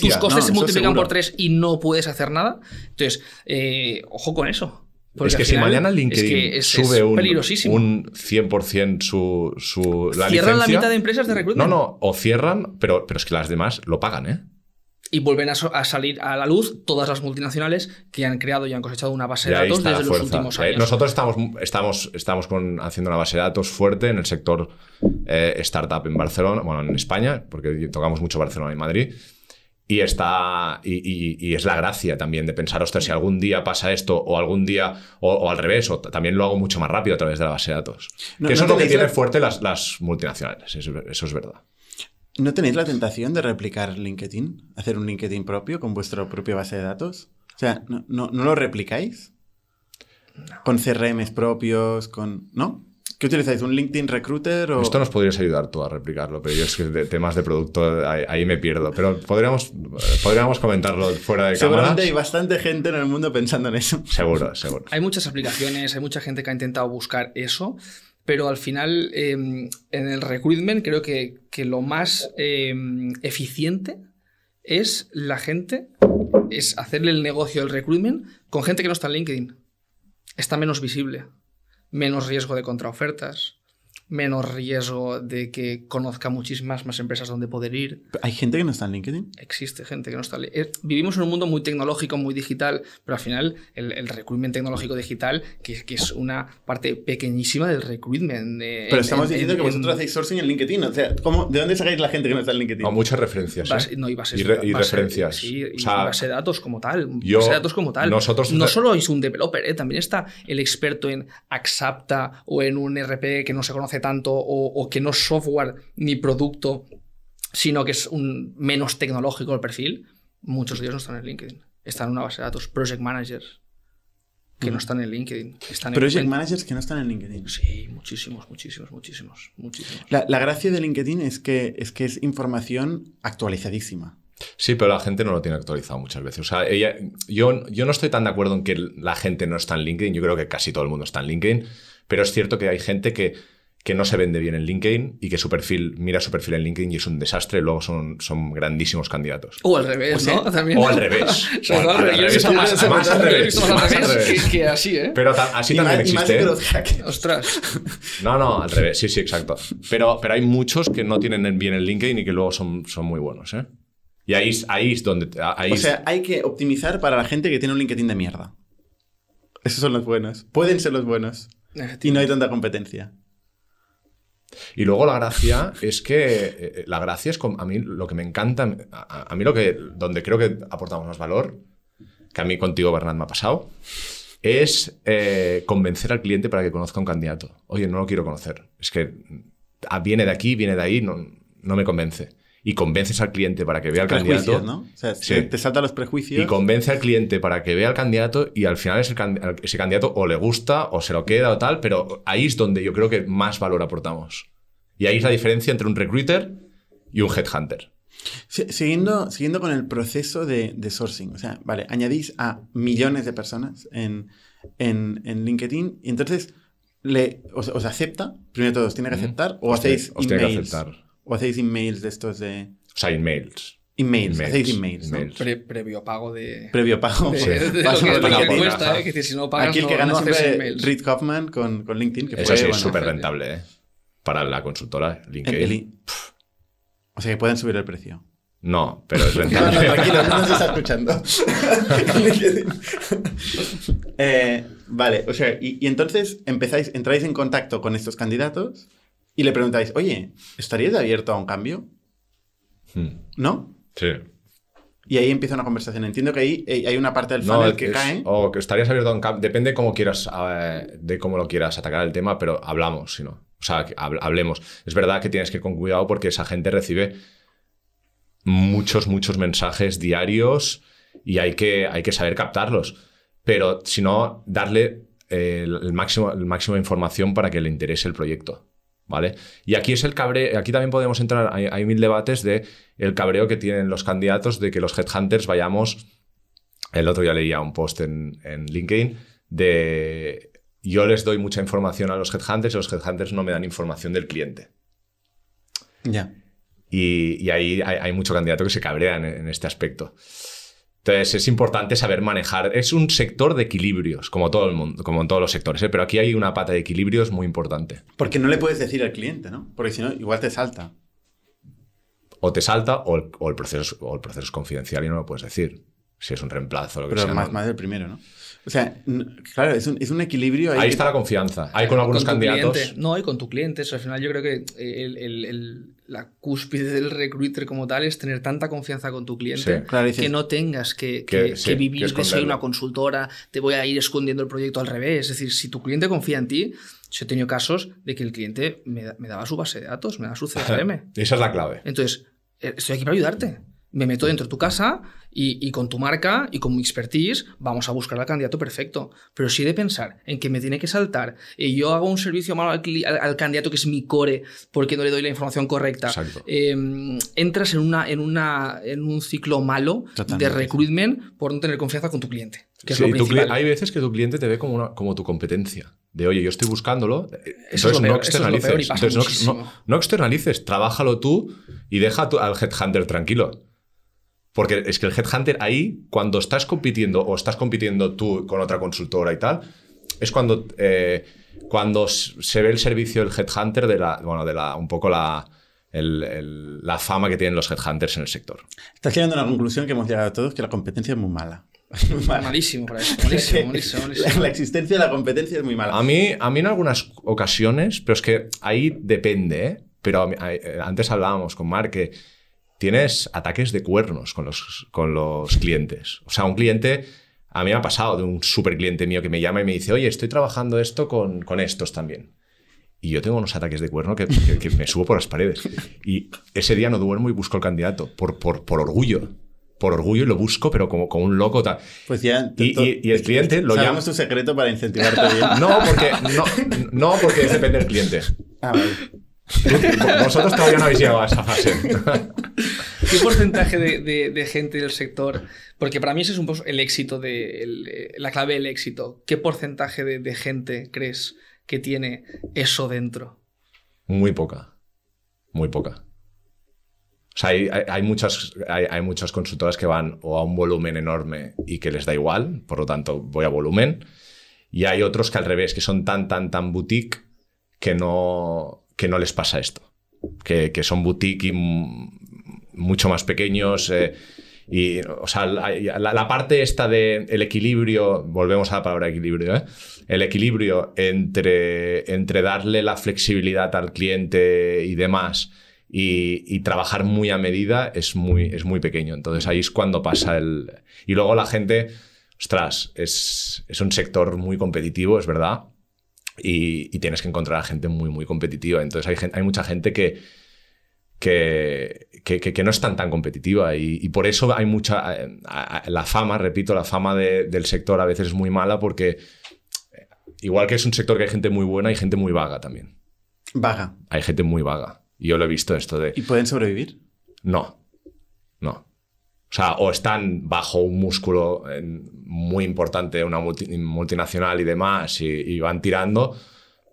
Tus costes No, se multiplican seguro. por tres y no puedes hacer nada. Entonces, eh, ojo con eso. Porque es que si final mañana es LinkedIn que es- sube es un, un 100% su, su la Cierran la licencia- mitad de empresas de No, recruitment. no, o cierran, pero, pero es que las demás lo pagan, ¿eh? Y vuelven a, so- a salir a la luz todas las multinacionales que han creado y han cosechado una base de datos la desde los últimos Eh, años. Nosotros estamos, estamos, estamos con, haciendo una base de datos fuerte en el sector eh, startup en Barcelona, bueno, en España, porque tocamos mucho Barcelona y Madrid. Y, está, y, y- y es la gracia también de pensar, ostras, si algún día pasa esto, o algún día, o, o al revés, o también lo hago mucho más rápido a través de la base de datos. No- que eso no es lo que tenéis tiene la- fuerte las, las multinacionales, eso, eso es verdad. ¿No tenéis la tentación de replicar LinkedIn? ¿Hacer un LinkedIn propio con vuestra propia base de datos? O sea, ¿no, no, no lo replicáis? ¿Con CRMs propios? con ¿No? ¿Qué utilizáis? ¿Un LinkedIn Recruiter o...? Esto nos podrías ayudar tú a replicarlo, pero yo es que de temas de producto ahí, ahí me pierdo. Pero podríamos, podríamos comentarlo fuera de Seguramente cámaras. hay bastante gente en el mundo pensando en eso. Seguro, seguro. Hay muchas aplicaciones, hay mucha gente que ha intentado buscar eso, pero al final eh, en el recruitment creo que, que lo más eh, eficiente es la gente, es hacerle el negocio del recruitment con gente que no está en LinkedIn. Está menos visible, menos riesgo de contraofertas, menos riesgo de que conozca muchísimas más empresas donde poder ir. ¿Hay gente que no está en LinkedIn? Existe gente que no está. eh, Vivimos en un mundo muy tecnológico, muy digital, pero al final el, el recruitment tecnológico digital, que, que es una parte pequeñísima del recruitment. eh, Pero en- estamos en- diciendo en- que vosotros hacéis sourcing en LinkedIn. O sea, ¿cómo, ¿de dónde sacáis la gente que no está en LinkedIn? No, muchas referencias. Base- ¿eh? no, y bases, y, re- y base- referencias. sí, y O sea, base de datos como tal. yo- base de datos como tal. nosotros- no solo es un developer, ¿eh? también está el experto en Axapta o en un RP que no se conoce hace tanto o, o que no es software ni producto, sino que es un menos tecnológico el perfil, muchos de ellos no están en LinkedIn. Están en una base de datos, project managers, que no están en LinkedIn. Están Project en- managers que no están en LinkedIn. Sí, muchísimos, muchísimos, muchísimos, muchísimos. La, la gracia de LinkedIn es que, es que es información actualizadísima. Sí, pero la gente no lo tiene actualizado muchas veces. O sea, ella, yo, yo no estoy tan de acuerdo en que la gente no está en LinkedIn. Yo creo que casi todo el mundo está en LinkedIn. Pero es cierto que hay gente que, que no se vende bien en LinkedIn y que su perfil, mira su perfil en LinkedIn y es un desastre. Luego son, son grandísimos candidatos. O al revés, O sea, ¿no? También. O al revés. <laughs> O al revés. Más, Más más al revés. más al revés que, que así, ¿eh? Pero ta- así y también más, y más existe. ¿eh? Ostras. No, no, al revés, sí, sí, exacto. Pero, pero hay muchos que no tienen bien el LinkedIn y que luego son, son muy buenos, ¿eh? Y ahí, es- ahí es donde... Ahí O sea, hay que optimizar para la gente que tiene un LinkedIn de mierda. Esos son los buenos. Pueden ser los buenos. Y no hay tanta competencia. Y luego la gracia es que eh, la gracia es com- a mí lo que me encanta, a, a mí lo que donde creo que aportamos más valor, que a mí contigo Bernat me ha pasado, es eh, convencer al cliente para que conozca un candidato. Oye, no lo quiero conocer. Es que ah, viene de aquí, viene de ahí, no, no me convence. Y convences al cliente para que vea al candidato. ¿no? O sea, Sí. te, saltan los prejuicios. Y convence al cliente para que vea al candidato y al final ese, ese candidato o le gusta o se lo queda o tal, pero ahí es donde yo creo que más valor aportamos. Y ahí es la diferencia entre un recruiter y un headhunter. Si- Siguiendo, siguiendo con el proceso de, de sourcing, o sea, vale, añadís a millones de personas en, en, en LinkedIn y entonces le, os, os acepta, primero de todo, os tiene que aceptar, o Os hacéis os tiene que aceptar. O hacéis emails de estos de. O sea, emails. Emails, Emails, hacéis emails. ¿no? Pre- previo pago de. Previo pago. de, Sí. de Paso lo que, por lo la que por cuesta, caja. ¿eh? Que si no pagas, Aquí el que no- gana no siempre emails. Reed Kaufman con, con LinkedIn, que Eso fue, sí es súper rentable, ¿eh? Para la consultora LinkedIn. el- O sea que pueden subir el precio. No, pero es <laughs> No, no, rentable. tranquilo, no nos está <laughs> escuchando. <laughs> LinkedIn. Eh, vale, o sea, y, y entonces empezáis, entráis en contacto con estos candidatos y le preguntáis, oye, ¿estarías abierto a un cambio? Hmm, ¿No? sí. Y ahí empieza una conversación. Entiendo que ahí eh, hay una parte del No, funnel que es- cae. O que estarías abierto a un cambio. Depende cómo quieras, eh, de cómo lo quieras atacar el tema, pero hablamos, si no. O sea, hablemos. Es verdad que tienes que ir con cuidado porque esa gente recibe muchos, muchos mensajes diarios y hay que, hay que saber captarlos. Pero si no, darle eh, el máximo, el máximo de información para que le interese el proyecto. ¿Vale? Y aquí es el cabreo, aquí también podemos entrar, hay, hay mil debates de el cabreo que tienen los candidatos de que los headhunters vayamos el otro día leía un post en, en LinkedIn de yo les doy mucha información a los headhunters y los headhunters no me dan información del cliente. Ya. Y, y ahí hay, hay mucho candidato que se cabrean en, en este aspecto. Entonces es importante saber manejar. Es un sector de equilibrios, como todo el mundo, como en todos los sectores, ¿eh? pero aquí hay una pata de equilibrios muy importante. Porque no le puedes decir al cliente, ¿no? Porque si no, igual te salta. O te salta o el, o el proceso, o el proceso es confidencial y no lo puedes decir. Si es un reemplazo o lo que Pero sea. más, ¿no? más del primero, ¿no? O sea, claro, es un, es un equilibrio ahí. Ahí está la confianza. Hay con algunos Con candidatos. cliente. No, y con tu cliente. Eso, al final yo creo que el- el- el- la cúspide del recruiter como tal es tener tanta confianza con tu cliente Sí. Claro, dices- que no tengas que, Que- que- sí, que vivir que de soy una consultora, te voy a ir escondiendo el proyecto al revés. Es decir, si tu cliente confía en ti, yo he tenido casos de que el cliente me, me daba su base de datos, me daba su <laughs> CRM. Esa es la clave. Entonces, eh, estoy aquí para ayudarte. Me meto dentro de tu casa y, y con tu marca y con mi expertise vamos a buscar al candidato perfecto. Pero si he de pensar en que me tiene que saltar y yo hago un servicio malo al, al- al candidato que es mi core porque no le doy la información correcta, eh, entras en, una, en, una, en un ciclo malo de recruitment por no tener confianza con tu cliente, que es Sí, lo tu cli- principal. hay veces que tu cliente te ve como, una- como tu competencia. De, oye, yo estoy buscándolo. Eso Entonces es no eso es externalices. Entonces, no- muchísimo. no, no externalices, trabájalo tú y deja tu- al headhunter tranquilo. Porque es que el headhunter ahí, cuando estás compitiendo o estás compitiendo tú con otra consultora y tal, es cuando, eh, cuando se ve el servicio del headhunter de la, bueno, de la, un poco la, el- el- la fama que tienen los headhunters en el sector. Estás llegando a una conclusión que hemos llegado todos, que la competencia es muy mala. <laughs> Muy mala. Malísimo para eso, malísimo, malísimo, <laughs> La, malísimo. la existencia de la competencia es muy mala. A mí, a mí en algunas ocasiones, pero es que ahí depende, ¿eh? Pero a mí- a- eh, antes hablábamos con Mark que tienes ataques de cuernos con los, con los clientes. O sea, un cliente, a mí me ha pasado de un super cliente mío que me llama y me dice, oye, estoy trabajando esto con, con estos también. y yo tengo unos ataques de cuerno que, que- que me subo por las paredes. Y ese día no duermo y busco el candidato por, por, por orgullo. Por orgullo y lo busco, pero como, como un loco. tal. Pues ya. Y- y- y el cliente lo llama- tu secreto para incentivarte bien. No, porque, no, no, porque depende del cliente. Ah, vale. Vosotros todavía no habéis llegado a esa fase. ¿Qué porcentaje de, de- de gente del sector? Porque para mí ese es un poco el éxito, de, el- eh, la clave del éxito. ¿Qué porcentaje de, de gente crees que tiene eso dentro? Muy poca. Muy poca. O sea, hay, hay- hay muchas, hay, hay muchas consultoras que van o a un volumen enorme y que les da igual, por lo tanto voy a volumen. Y hay otros que al revés, que son tan, tan, tan boutique que no, que no les pasa esto. Que, que son boutique y mucho más pequeños. eh, y, o sea, la, parte esta del el equilibrio, volvemos a la palabra equilibrio, ¿eh? el equilibrio entre, entre darle la flexibilidad al cliente y demás y, y trabajar muy a medida es muy, es muy pequeño. Entonces ahí es cuando pasa el... Y luego la gente, ostras, es, es un sector muy competitivo, es verdad, y, y tienes que encontrar a gente muy, muy competitiva. Entonces hay, gen- hay mucha gente que, que, que, no es tan, tan competitiva y, y por eso hay mucha... eh, La fama, repito, la fama de- del sector a veces es muy mala porque eh, igual que es un sector que hay gente muy buena, hay gente muy vaga también. Vaga. Hay gente muy vaga. Y yo lo he visto esto de... ¿Y pueden sobrevivir? No. O sea, o están bajo un músculo eh, muy importante, una multi- multinacional y demás, y, y van tirando,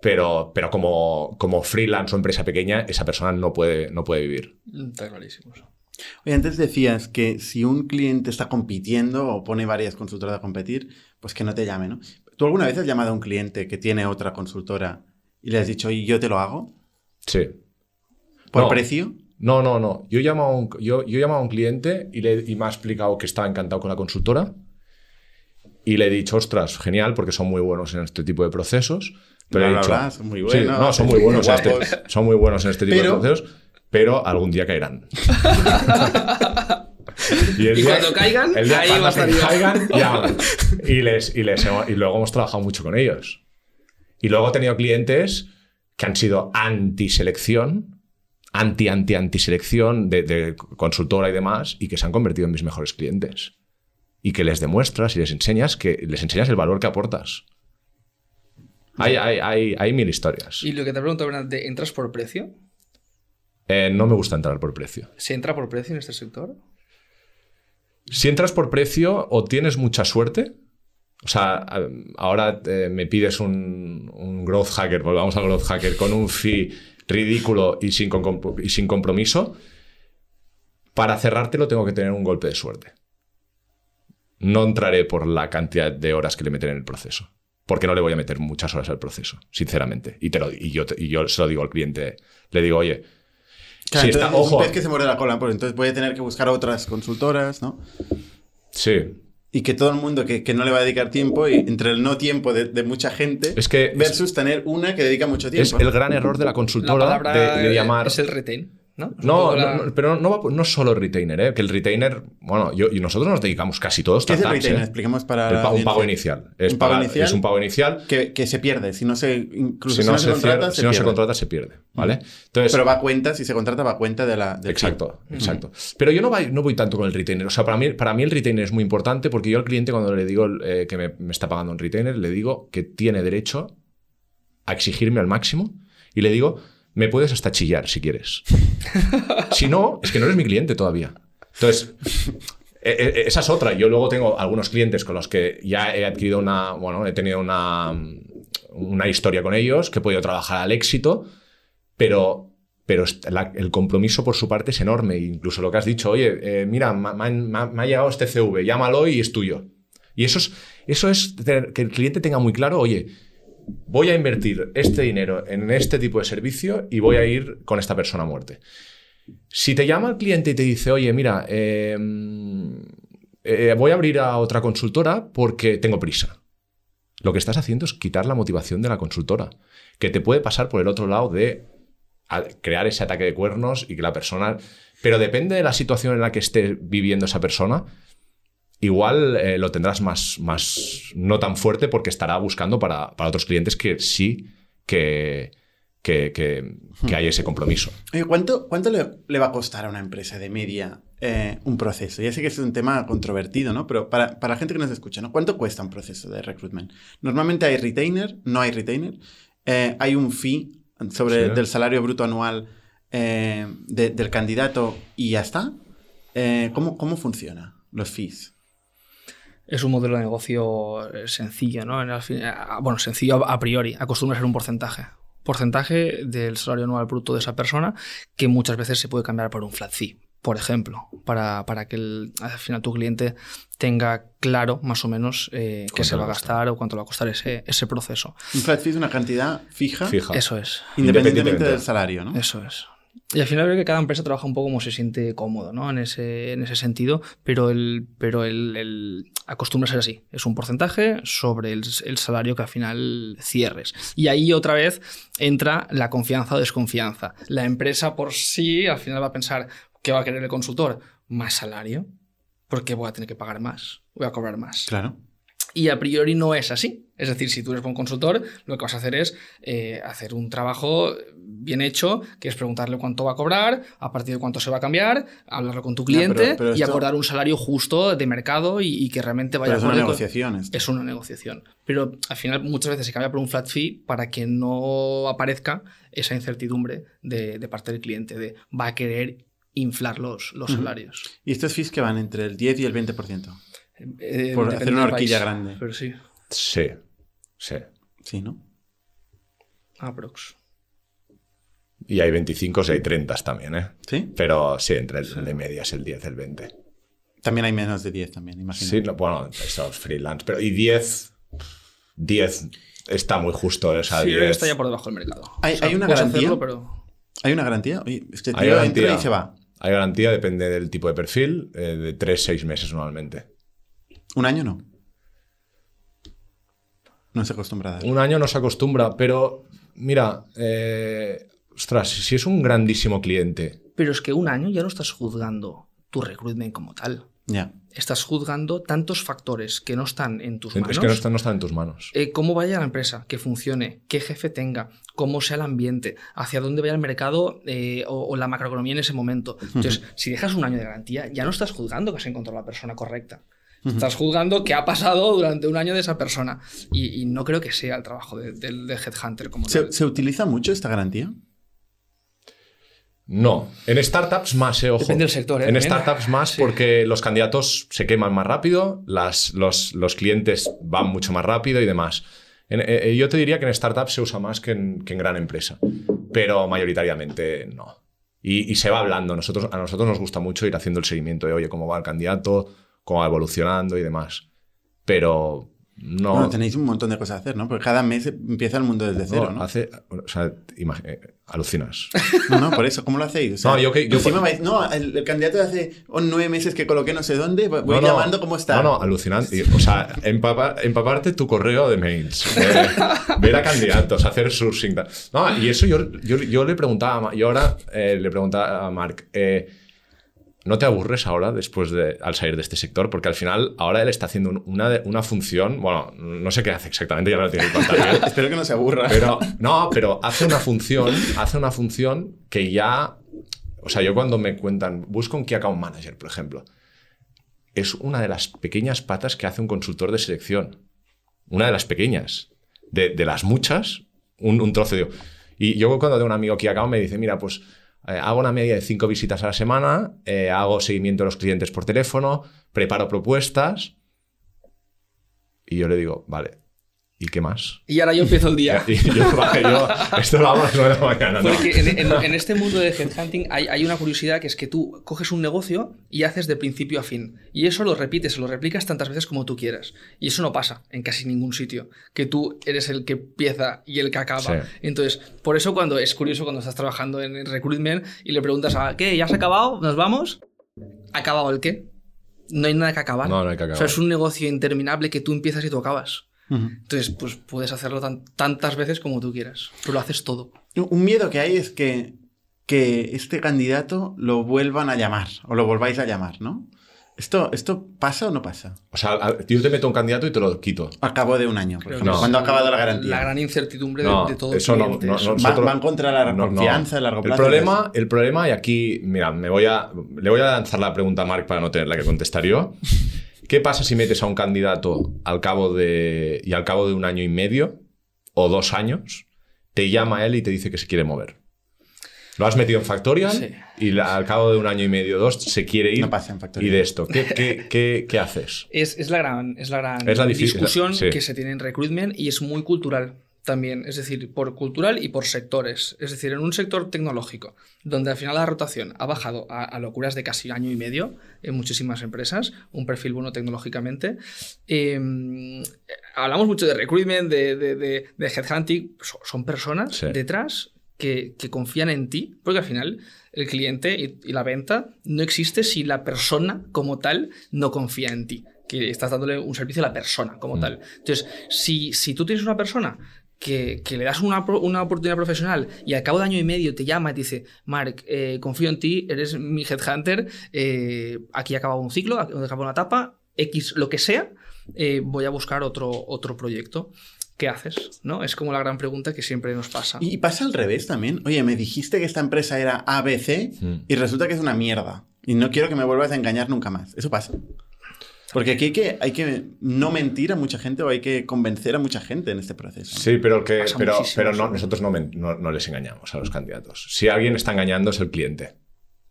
pero, pero como, como freelance o empresa pequeña, esa persona no puede, no puede vivir. Está clarísimo. eso. Oye, antes decías que si un cliente está compitiendo o pone varias consultoras a competir, pues que no te llame, ¿no? ¿Tú alguna vez has llamado a un cliente que tiene otra consultora y le has dicho, y yo te lo hago? Sí. ¿Por No. precio? No, no, no. Yo llamo a un, yo, yo llamo a un cliente y, le, y me ha explicado que estaba encantado con la consultora. Y le he dicho, ostras, genial, porque son muy buenos en este tipo de procesos. Pero Bla, he dicho, son muy Sí, buenos, no, son muy buenos, en este, son muy buenos en este tipo Pero- de procesos, pero algún día caerán. <laughs> el Y cuando caigan, el día ahí va a estar yo. caigan. <laughs> Y, les, y, les y luego hemos trabajado mucho con ellos. Y luego he tenido clientes que han sido anti-selección, anti, anti, anti-selección de, de consultora y demás, y que se han convertido en mis mejores clientes. Y que les demuestras y les enseñas que les enseñas el valor que aportas. Hay, hay, hay, hay mil historias. Y lo que te pregunto, ¿de- ¿entras por precio? Eh, no me gusta entrar por precio. ¿Se entra por precio en este sector? Si entras por precio o tienes mucha suerte, o sea, a- ahora eh, me pides un, un growth hacker, volvamos al growth hacker, con un fee ridículo y sin, com- y sin compromiso, para cerrártelo tengo que tener un golpe de suerte. No entraré por la cantidad de horas que le meten en el proceso, porque no le voy a meter muchas horas al proceso, sinceramente. Y, te lo, y, yo, y yo se lo digo al cliente, le digo, oye, Claro, si entonces está, es un pez que se muerde la cola, pues entonces puede tener que buscar otras consultoras, ¿no? sí, Y que todo el mundo que, que no le va a dedicar tiempo, y entre el no tiempo de, de mucha gente, Es que es- versus tener una que dedica mucho es tiempo. el gran error de la consultora de llamar... es el retain, ¿no? No, la- no, no, pero no, va por- no solo retainer, ¿eh? que el retainer, bueno, yo, y nosotros nos dedicamos casi todos ¿Qué es el retainer? ¿eh? Expliquemos para El un pago inicial. Es, ¿Un pago pagar- inicial? es un pago inicial. Que, que se pierde. Si no se, incluso Si si no, se, se contrata, se si no se pierde. contrata, se pierde. ¿vale? Entonces, Pero va a cuenta, si se contrata, va a cuenta de la. del Exacto, exacto. Pero yo no voy, no voy tanto con el retainer. O sea, para mí, para mí el retainer es muy importante porque yo al cliente cuando le digo eh, que me, me está pagando un retainer, le digo que tiene derecho a exigirme al máximo y le digo, me puedes hasta chillar si quieres. <laughs> si no, es que no eres mi cliente todavía. Entonces, eh, eh, esa es otra. Yo luego tengo algunos clientes con los que ya he adquirido una, bueno, he tenido una, una historia con ellos, que he podido trabajar al éxito, pero, pero la- el compromiso por su parte es enorme. Incluso lo que has dicho, oye, eh, mira, me, ha- llegado este CV, llámalo y es tuyo. Y eso es, eso es que el cliente tenga muy claro, oye, voy a invertir este dinero en este tipo de servicio y voy a ir con esta persona a muerte. Si te llama el cliente y te dice, oye, mira, eh, eh, voy a abrir a otra consultora porque tengo prisa. Lo que estás haciendo es quitar la motivación de la consultora, que te puede pasar por el otro lado de crear ese ataque de cuernos y que la persona... Pero depende de la situación en la que esté viviendo esa persona, igual eh, lo tendrás más, más no tan fuerte porque estará buscando para, para otros clientes que sí que, que, que- que hay ese compromiso. Oye, ¿cuánto, cuánto le, le va a costar a una empresa de media eh, un proceso? Ya sé que es un tema controvertido, ¿no? Pero para, para la gente que nos escucha, ¿no? ¿Cuánto cuesta un proceso de recruitment? Normalmente hay retainer, no hay retainer. eh, hay un fee sobre Sí. del salario bruto anual de- del candidato y ya está. ¿cómo, ¿Cómo funciona los fees? Es un modelo de negocio eh, sencillo, ¿no? En el fin- ah, bueno, sencillo a priori. Acostumbra a ser un porcentaje. Porcentaje del salario anual bruto de esa persona que muchas veces se puede cambiar por un flat fee, por ejemplo, para, para que el- al final tu cliente tenga claro más o menos eh, qué se va a gastar o cuánto le va a costar ese, ese proceso. Un flat fee es una cantidad fija, Fija. Eso es. independientemente Independientemente. del salario, ¿no? Eso es. Y al final creo que cada empresa trabaja un poco como se siente cómodo, ¿no? En ese, en ese sentido, pero el, pero el, el- acostumbra a ser así. Es un porcentaje sobre el, el salario que al final cierres. Y ahí otra vez entra la confianza o desconfianza. La empresa por sí al final va a pensar, ¿qué va a querer el consultor? Más salario, porque voy a tener que pagar más, voy a cobrar más. Claro. Y a priori no es así. Es decir, si tú eres buen consultor, lo que vas a hacer es eh, hacer un trabajo bien hecho, que es preguntarle cuánto va a cobrar, a partir de cuánto se va a cambiar, hablarlo con tu Ya, cliente pero- pero y esto- acordar un salario justo de mercado y, y que realmente vaya Pero es una negociación. esto. Es una negociación. Pero al final muchas veces se cambia por un flat fee para que no aparezca esa incertidumbre de, de parte del cliente, de va a querer inflar los, los salarios. Y estos fees que van entre el 10 y el 20%. Eh, Por hacer una horquilla país, grande. Pero sí, Sí, sí. Sí, ¿no? aprox. Y hay 25 y hay 30 también, ¿eh? Sí. Pero sí, entre el de media es el 10, el 20. También hay menos de 10 también, imagino. Sí, no, bueno, esos freelance. Pero y 10, 10 está muy justo. O sea, sí, creo que 10 está ya por debajo del mercado. ¿Hay- hay una garantía? hacerlo, pero... ¿Hay una garantía? Oye, este tío Hay garantía. entra y se va. Hay garantía, depende del tipo de perfil, eh, de 3-6 meses normalmente. Un año no. No se acostumbra a dar. Un año no se acostumbra, pero mira, eh, ostras, si es un grandísimo cliente, Pero es que un año ya no estás juzgando tu recruitment como tal. Ya. Estás juzgando tantos factores que no están en tus manos. es que no está, no está en tus manos. Eh, cómo vaya la empresa, que funcione, qué jefe tenga, cómo sea el ambiente, hacia dónde vaya el mercado eh, o, o la macroeconomía en ese momento. Entonces, si dejas un año de garantía, ya no estás juzgando que has encontrado la persona correcta. Estás juzgando qué ha pasado durante un año de esa persona. Y, y no creo que sea el trabajo de- del de Headhunter como ¿Se, tal. se utiliza mucho esta garantía? No, en startups más, eh, ojo. Depende del sector, ¿eh? En También. startups más Sí. porque los candidatos se queman más rápido, las, los, los clientes van mucho más rápido y demás. En- eh, eh, yo te diría que en startups se usa más que en, que en gran empresa, pero mayoritariamente no. Y, y se va hablando. Nosotros, a nosotros nos gusta mucho ir haciendo el seguimiento de, oye, cómo va el candidato, cómo va evolucionando y demás. Pero no. Bueno, tenéis un montón de cosas a hacer, ¿no? Porque cada mes empieza el mundo desde cero, ¿no? hace, o sea, eh, alucinas. <laughs> No, no, por eso, ¿cómo lo hacéis? O sea, No, yo que- yo- encima vais- no, el, el candidato de hace nueve meses que coloqué no sé dónde, voy No, llamando cómo está. No, no, alucinante. O sea, empapa- empaparte tu correo de mails, ver a candidatos, hacer sourcing. No, y eso yo, yo, yo le preguntaba, yo ahora eh, le preguntaba a Mark, eh, ¿no te aburres ahora después de, al salir de este sector? Porque al final ahora él está haciendo un- una, una función, bueno, no sé qué hace exactamente, ya no lo tiene que contar <laughs> Espero que no se aburra. pero, no, pero hace una función, hace una función que ya. O sea, yo cuando me cuentan, busco un Key Account Manager, por ejemplo, es una de las pequeñas patas que hace un consultor de selección. Una de las pequeñas. De, de las muchas, un, un trozo de. Y yo cuando tengo un amigo Key Account me dice, mira, pues eh, hago una media de cinco visitas a la semana, eh, hago seguimiento de los clientes por teléfono, preparo propuestas. Y yo le digo, vale, ¿y qué más? Y ahora yo empiezo el día. <laughs> Y yo, yo, esto lo hago a las 9 de la mañana. ¿no? Porque en, en- en este mundo de headhunting hay, hay una curiosidad que es que tú coges un negocio y haces de principio a fin. Y eso lo repites, lo replicas tantas veces como tú quieras. Y eso no pasa en casi ningún sitio. Que tú eres el que empieza y el que acaba. Sí. Entonces, por eso cuando es curioso cuando estás trabajando en recruitment y le preguntas a ¿qué? ¿Ya has acabado? ¿Nos vamos? ¿Acabado el qué? No hay nada que acabar. No, no hay que O sea, acabar. es un negocio interminable que tú empiezas y tú acabas. Entonces, pues puedes hacerlo tan- tantas veces como tú quieras. Pero lo haces todo. Un miedo que hay es que, que este candidato lo vuelvan a llamar o lo volváis a llamar, ¿no? ¿Esto, ¿Esto pasa o no pasa? O sea, yo te meto un candidato y te lo quito. Al cabo de un año, por Creo ejemplo, No. cuando ha acabado la garantía. La gran incertidumbre de- No, de, todo eso no, cliente. no, Eso- no, Va- nosotros- van contra la confianza a largo El plazo. problema, el problema, y aquí, mira, me voy a, le voy a lanzar la pregunta a Mark para no tenerla que contestar yo. ¿Qué pasa si metes a un candidato al cabo de, y al cabo de un año y medio o dos años, te llama él y te dice que se quiere mover? Lo has metido en Factorial Sí. y la- al cabo de un año y medio o dos se quiere ir. No pasa en Factorial. Y de esto, ¿qué, qué, qué, qué haces? Es, es la gran, es la gran Es la difícil- discusión sí. que se tiene en recruitment y es muy cultural también, es decir, por cultural y por sectores. Es decir, en un sector tecnológico, donde al final la rotación ha bajado a, a locuras de casi año y medio en muchísimas empresas, un perfil bueno tecnológicamente. eh, hablamos mucho de recruitment, de, de, de- de headhunting, son, son personas Sí. detrás que, que confían en ti, porque al final el cliente y, y la venta no existe si la persona como tal no confía en ti, que estás dándole un servicio a la persona como Mm. tal. Entonces, si, si tú tienes una persona que, que le das una, una oportunidad profesional y al cabo de año y medio te llama y te dice, Mark, eh, confío en ti, eres mi headhunter, eh, aquí ha acabado un ciclo, acabado una etapa, X, lo que sea, eh, voy a buscar otro, otro proyecto. ¿Qué haces? ¿No? Es como la gran pregunta que siempre nos pasa. Y pasa al revés también. Oye, me dijiste que esta empresa era ABC Mm. y resulta que es una mierda. Y no quiero que me vuelvas a engañar nunca más. Eso pasa. Porque aquí hay que, hay que no mentir a mucha gente o hay que convencer a mucha gente en este proceso. Sí, pero, que, Pasa pero, muchísimo, pero no, nosotros no, no- no les engañamos a los candidatos. Si alguien está engañando es el cliente.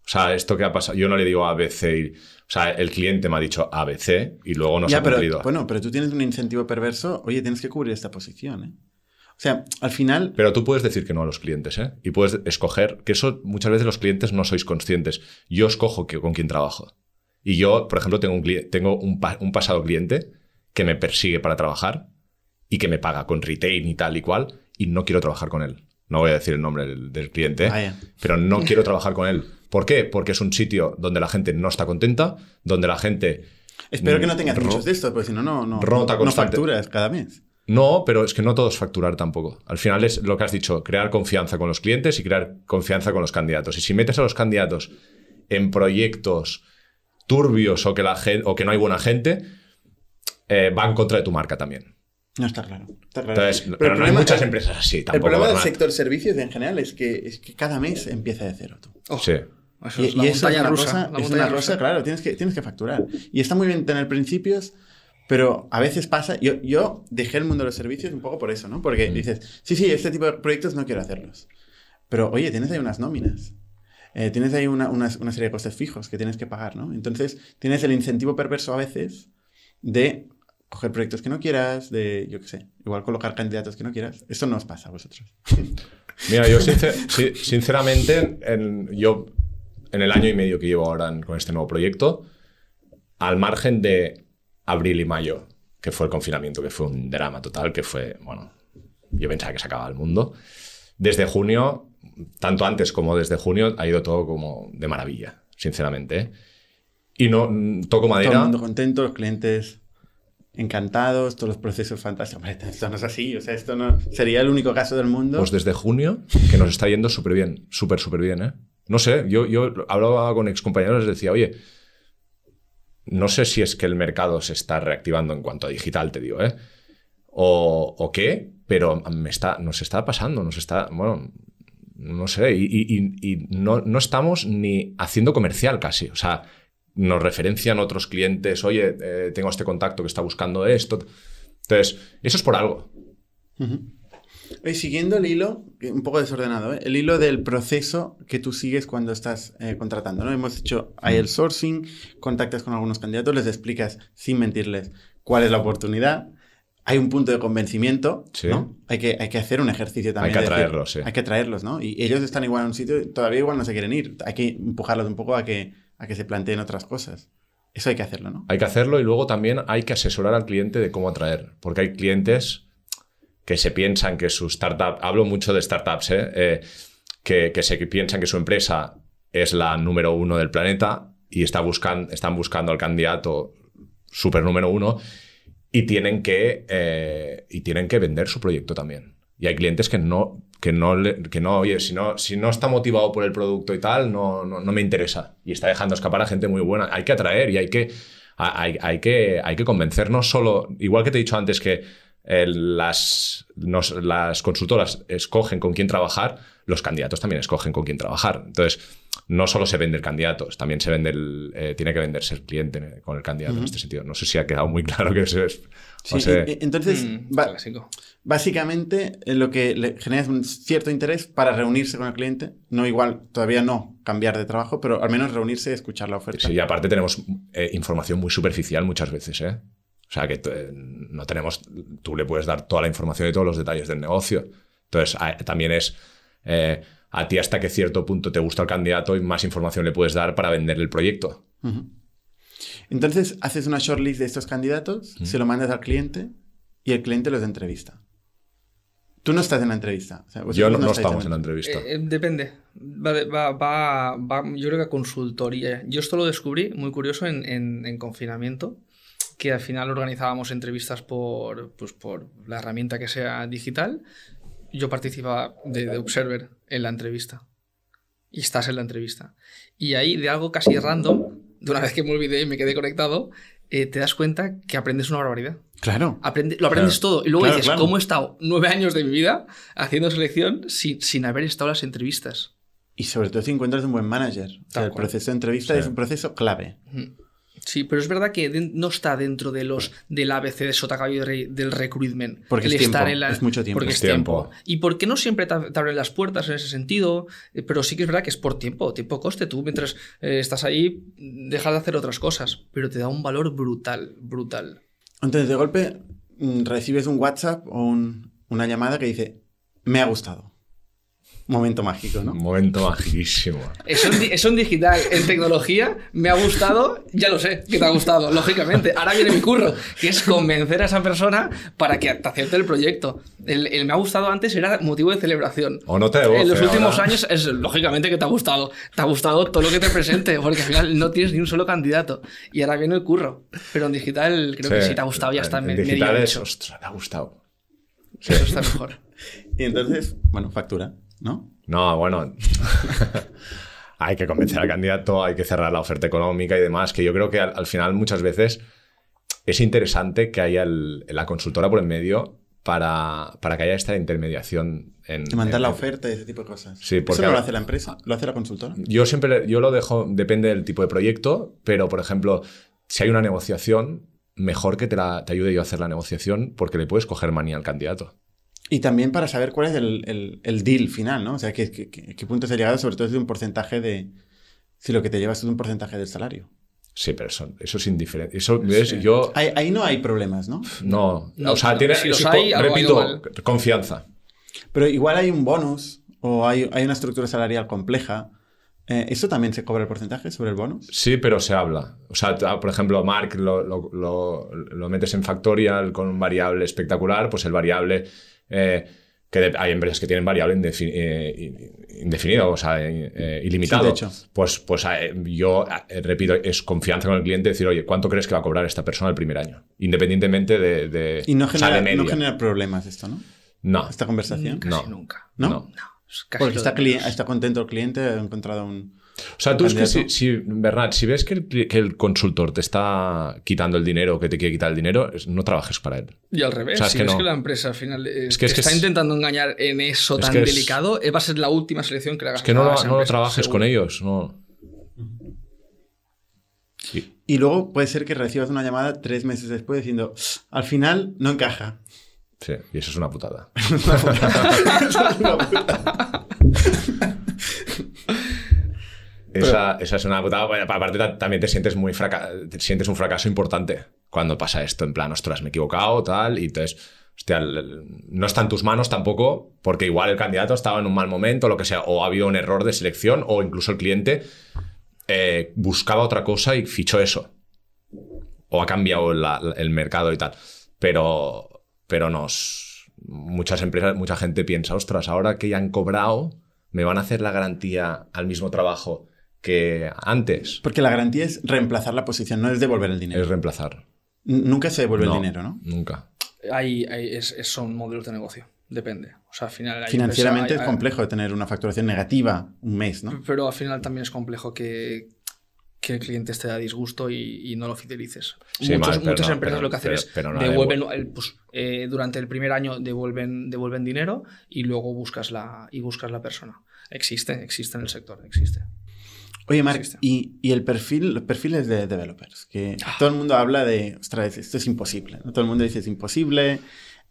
O sea, esto que ha pasado, yo no le digo ABC, y- o sea, el cliente me ha dicho ABC y luego nos ya, ha pero, cumplido. bueno, pero tú tienes un incentivo perverso. Oye, tienes que cubrir esta posición. ¿eh? O sea, al final, Pero tú puedes decir que no a los clientes, ¿eh? Y puedes escoger, que eso muchas veces los clientes no sois conscientes. Yo escojo que, con quién trabajo. Y yo, por ejemplo, tengo un, tengo un, pa- un pasado cliente que me persigue para trabajar y que me paga con retain y tal y cual, y no quiero trabajar con él. No voy a decir el nombre del, del cliente, Vaya. pero no quiero trabajar con él. ¿Por qué? Porque es un sitio donde la gente no está contenta, donde la gente... espero que no tengas ro- muchos de estos, porque si no, no, no, Rota no facturas cada mes. No, pero es que no todo es facturar tampoco. Al final es lo que has dicho, crear confianza con los clientes y crear confianza con los candidatos. Y si metes a los candidatos en proyectos turbios o que, la o que no hay buena gente, eh, va en contra de tu marca también. No está claro. Está claro. Entonces, Pero pero, el no hay muchas empresas así El tampoco. problema del sector servicios en general es que, es que cada mes empieza de cero. Tú. Oh, Sí. Eso Y, es la y eso es montaña una rusa. cosa, la es montaña una rusa. cosa, claro, tienes que, tienes que facturar. Y está muy bien tener principios, pero a veces pasa. Yo, yo dejé el mundo de los servicios un poco por eso, ¿no? Porque Mm. dices, sí, sí, este tipo de proyectos no quiero hacerlos. Pero oye, tienes ahí unas nóminas. Eh, tienes ahí una, serie de costes fijos que tienes que pagar, ¿no? Entonces tienes el incentivo perverso a veces de coger proyectos que no quieras, de, yo qué sé, igual colocar candidatos que no quieras. Esto no os pasa a vosotros. <laughs> Mira, yo sincer- si- sinceramente, en, yo en el año y medio que llevo ahora con este nuevo proyecto, al margen de abril y mayo, que fue el confinamiento, que fue un drama total, que fue, bueno, yo pensaba que se acababa el mundo, desde junio, tanto antes como desde junio, ha ido todo como de maravilla, sinceramente. ¿eh? Y no, mm, toco Todo el madera. mundo contento, los clientes encantados, todos los procesos fantásticos. Hombre, esto no es así, o sea, esto no sería el único caso del mundo. Pues desde junio, que nos está yendo súper bien, súper, súper bien, ¿eh? No sé, yo, yo hablaba con excompañeros y les decía, oye, no sé si es que el mercado se está reactivando en cuanto a digital, te digo, ¿eh? O, o qué, pero me está, nos está pasando, nos está, bueno, no sé, y, y- y- y no, no estamos ni haciendo comercial casi, o sea, nos referencian otros clientes, oye, eh, tengo este contacto que está buscando esto. Entonces, eso es por algo. Oye, siguiendo el hilo, un poco desordenado, ¿eh? el hilo del proceso que tú sigues cuando estás eh, contratando. ¿no? Hemos hecho el sourcing, contactas con algunos candidatos, les explicas sin mentirles cuál es la oportunidad. Hay un punto de convencimiento, Sí. ¿no? Hay que, hay que hacer un ejercicio también. que de decir, atraerlos, sí. Hay que atraerlos, ¿no? Y ellos están igual en un sitio, todavía igual no se quieren ir. Hay que empujarlos un poco a que, a que se planteen otras cosas. Eso hay que hacerlo, ¿no? Hay que hacerlo y luego también hay que asesorar al cliente de cómo atraer, porque hay clientes que se piensan que su startup, hablo mucho de startups, ¿eh? Eh, que, que se piensan que su empresa es la número uno del planeta y está buscan- están buscando al candidato super número uno y tienen que, eh, y tienen que vender su proyecto también. Y hay clientes que no, que no, que no oye, si no, si no está motivado por el producto y tal, no, no, no me interesa. Y está dejando escapar a gente muy buena. Hay que atraer y hay que, hay, hay que, hay que convencernos solo, igual que te he dicho antes que las, nos- las consultoras escogen con quién trabajar, los candidatos también escogen con quién trabajar. Entonces, no solo se vende el candidato, también se vende el, eh, tiene que venderse el cliente con el candidato en este sentido. No sé si ha quedado muy claro que eso es. Sí, o sea, y- y- entonces, Mm, básicamente eh, lo que le genera es un cierto interés para reunirse con el cliente. No igual, todavía no cambiar de trabajo, pero al menos reunirse y escuchar la oferta. Sí, y aparte tenemos eh, información muy superficial muchas veces, ¿eh? O sea, que eh, no tenemos. Tú le puedes dar toda la información de todos los detalles del negocio. Entonces, a- también es. eh, a ti hasta qué cierto punto te gusta el candidato y más información le puedes dar para vender el proyecto. Entonces, haces una shortlist de estos candidatos, se lo mandas al cliente y el cliente los entrevista. Tú no estás en la entrevista. o sea, vosotros Yo no, no estamos en la entrevista. Eh, eh, depende. Va, va, va- va- yo creo que a consultoría. Yo esto lo descubrí, muy curioso, en, en- en confinamiento, que al final organizábamos entrevistas por, pues, por la herramienta que sea digital. Yo participaba de, de Observer en la entrevista. Y estás en la entrevista. Y ahí, de algo casi random, de una vez que me olvidé y me quedé conectado, eh, te das cuenta que aprendes una barbaridad. Claro. Aprende- lo aprendes Claro. todo. Y luego Claro, dices, claro. ¿cómo he estado nueve años de mi vida haciendo selección sin, sin haber estado en las entrevistas? Y sobre todo si encuentras un buen manager. O sea, Tal el proceso de entrevista Sí. es un proceso clave. Sí, pero es verdad que no está dentro de los del ABC de Sotacaballo del recruitment. Porque el es tiempo, estar en la- es mucho tiempo. Porque Es tiempo. tiempo. Y porque no siempre te, abren las puertas en ese sentido, eh, pero sí que es verdad que es por tiempo, tiempo coste. Tú mientras eh, estás ahí dejas de hacer otras cosas, pero te da un valor brutal, brutal. Entonces, de golpe, mm, recibes un WhatsApp o un- una llamada que dice, me ha gustado. Momento mágico, ¿no? Un momento majísimo. Eso en, di- eso en digital, en tecnología, me ha gustado, ya lo sé que te ha gustado, lógicamente. Ahora viene mi curro, que es convencer a esa persona para que te acepte el proyecto. El, el me ha gustado antes era motivo de celebración. O nota de voz, En los eh, últimos ahora. años es lógicamente que te ha gustado. Te ha gustado todo lo que te presente, porque al final no tienes ni un solo candidato. Y ahora viene el curro. Pero en digital creo que sí te ha gustado, ya está En me- digital medio es, ostras, me ha gustado. Eso está mejor. Y entonces, bueno, factura, ¿no? No, bueno. <laughs> hay que convencer al candidato, hay que cerrar la oferta económica y demás, que yo creo que al, al final muchas veces es interesante que haya el- la consultora por en medio para, para que haya esta intermediación en... En- la oferta y ese tipo de cosas. Sí, porque Eso no lo hace la empresa, lo hace la consultora. Yo siempre yo lo dejo, depende del tipo de proyecto, pero por ejemplo, si hay una negociación, mejor que te, la- te ayude yo a hacer la negociación porque le puedes coger manía al candidato. Y también para saber cuál es el, el- el deal final, ¿no? O sea, qué, qué, qué- qué punto se ha llegado, sobre todo si un porcentaje de... Si lo que te llevas es un porcentaje del salario. Sí, pero eso, eso es indiferente. Eso, ¿ves? Yo Ahí, ahí no hay problemas, ¿no? no, No, o sea, no, tiene, si hay, repito, confianza. Pero igual hay un bonus o hay, hay una estructura salarial compleja. Eh, ¿Eso también se cobra el porcentaje sobre el bonus? Sí, pero se habla. O sea, t- por ejemplo, Mark lo, lo- lo- lo metes en Factorial con un variable espectacular, pues el variable, eh, que de- hay empresas que tienen variable eh, in- indefinido, o sea, eh, eh, ilimitado. Sí, de hecho. Pues, pues eh, yo eh, repito, es confianza con el cliente decir, oye, ¿cuánto crees que va a cobrar esta persona el primer año? Independientemente de... de Y no de genera, media. no genera problemas esto, ¿no? No. Esta conversación. Casi No. nunca. ¿No? no. No, casi Porque está contento el cliente, ha encontrado un... O sea, tú es que si, si, Bernat, si ves que el, cli- que el consultor te está quitando el dinero, que te quiere quitar el dinero, es- no trabajes para él. Y al revés, O sea, es si que ves no. que la empresa al final eh, Es que- es te que está es- intentando engañar en eso Es tan es- delicado, eh, va a ser la última selección que le hagas. Es que no, a lo- esa no empresa, trabajes con ellos, no. Sí. Y luego puede ser que recibas una llamada tres meses después diciendo, al final no encaja. Sí, y eso es una putada. <laughs> <laughs> Esa, esa es una putada. Aparte, ta- también te sientes muy fraca- te sientes un fracaso importante cuando pasa esto. En plan, ostras, me he equivocado, tal. Y entonces, hostia, el- el- no está en tus manos tampoco, porque igual el candidato estaba en un mal momento, lo que sea, o ha habido un error de selección, o incluso el cliente eh, buscaba otra cosa y fichó eso. O ha cambiado la- el mercado y tal. Pero, pero nos. Muchas empresas, mucha gente piensa, ostras, ahora que ya han cobrado, me van a hacer la garantía al mismo trabajo que antes. Porque la garantía es reemplazar la posición, no es devolver el dinero. Es reemplazar. Nunca se devuelve No, el dinero, ¿no? Nunca. Hay, hay- es- es- son modelos de negocio depende. O sea, al final... hay Financieramente empresa- es hay- complejo tener una facturación negativa un mes, ¿no? Pero al final también es complejo que, que el cliente esté a disgusto y, y no lo fidelices. Sí, Muchos- mal, muchas no, empresas pero- lo que hacen pero- es pero no devuelven, devuelve. el- pues, eh, durante el primer año devuelven, devuelven dinero y luego buscas la, y buscas la persona. Existe, existe en el sector, existe. Oye, existe. y, y el perfil, los perfiles de developers, que Ah. todo el mundo habla de, ostras, esto es imposible, ¿no? Todo el mundo dice es imposible,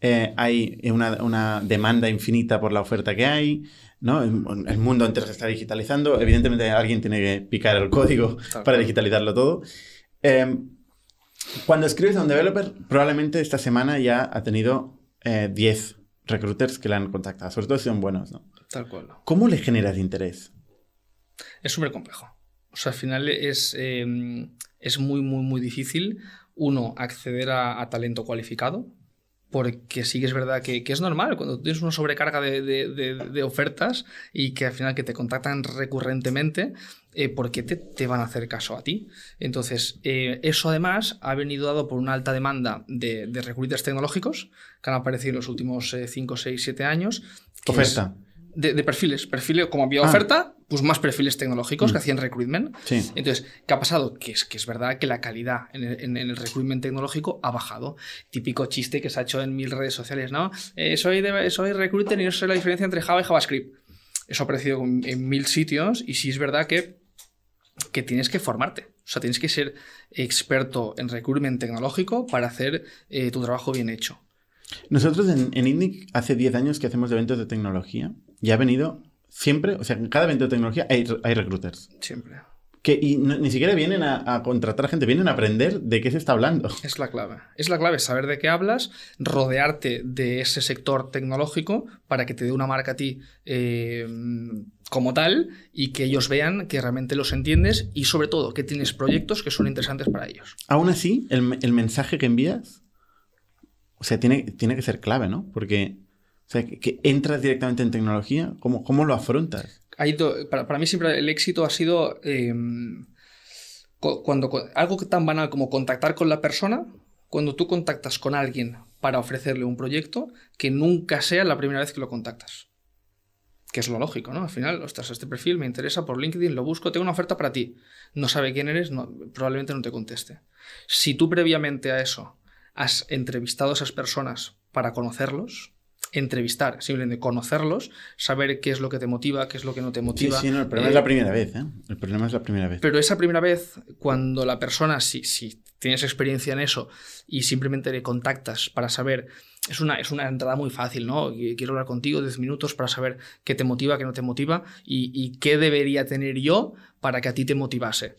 eh, hay una, una demanda infinita por la oferta que hay, ¿no? El, el mundo entero se está digitalizando, evidentemente alguien tiene que picar el código para digitalizarlo todo. Eh, cuando escribes a un developer, probablemente esta semana ya ha tenido eh, 10 recruiters que le han contactado, sobre todo si son buenos, ¿no? Tal cual. ¿Cómo le generas interés? Es súper complejo. O sea, al final es, eh, es muy, muy, muy difícil, uno, acceder a, talento cualificado, porque sí que es verdad que, que es normal cuando tienes una sobrecarga de, de- ofertas y que al final que te contactan recurrentemente, eh, ¿por qué te, te van a hacer caso a ti? Entonces, eh, eso además ha venido dado por una alta demanda de, recruiters tecnológicos que han aparecido en los últimos 5, 6, 7 años. Oferta. De, de perfiles. Perfiles, como había Ah. oferta, pues más perfiles tecnológicos que Mm. hacían recruitment. Sí. Entonces, ¿qué ha pasado? Que es, que es verdad que la calidad en el, en el recruitment tecnológico ha bajado. Típico chiste que se ha hecho en mil redes sociales, ¿no? Eh, soy, de- soy recruiter y no sé la diferencia entre Java y JavaScript. Eso ha aparecido en, en mil sitios y sí es verdad que, que tienes que formarte. O sea, tienes que ser experto en recruitment tecnológico para hacer eh, tu trabajo bien hecho. Nosotros en, en INNIC hace 10 años que hacemos eventos de tecnología y ha venido siempre, o sea, en cada evento de tecnología hay, hay recruiters. Siempre. Que, y no- ni siquiera vienen a, a contratar gente, vienen a aprender de qué se está hablando. Es la clave. Es la clave saber de qué hablas, rodearte de ese sector tecnológico para que te dé una marca a ti eh, como tal y que ellos vean que realmente los entiendes y sobre todo que tienes proyectos que son interesantes para ellos. Aún así, el, el mensaje que envías, o sea, tiene, tiene que ser clave, ¿no? Porque, o sea, que, entras directamente en tecnología, ¿cómo, cómo lo afrontas? Hay para, para mí siempre el éxito ha sido cu- cuando cu- algo tan banal como contactar con la persona, cuando tú contactas con alguien para ofrecerle un proyecto, que nunca sea la primera vez que lo contactas. Que es lo lógico, ¿no? Al final, ostras, este perfil me interesa por LinkedIn, lo busco, tengo una oferta para ti. No sabe quién eres, probablemente no te conteste. Si tú previamente a eso has entrevistado a esas personas para conocerlos, entrevistar, simplemente conocerlos, saber qué es lo que te motiva, qué es lo que no te Sí, motiva. sí, no, el problema eh, es la primera vez, ¿eh? El problema es la primera vez. pero esa primera vez, cuando la persona, si, si tienes experiencia en eso y simplemente le contactas para saber, es una, es una entrada muy fácil, ¿no? Quiero hablar contigo 10 minutos para saber qué te motiva, qué no te motiva y, y qué debería tener yo para que a ti te motivase.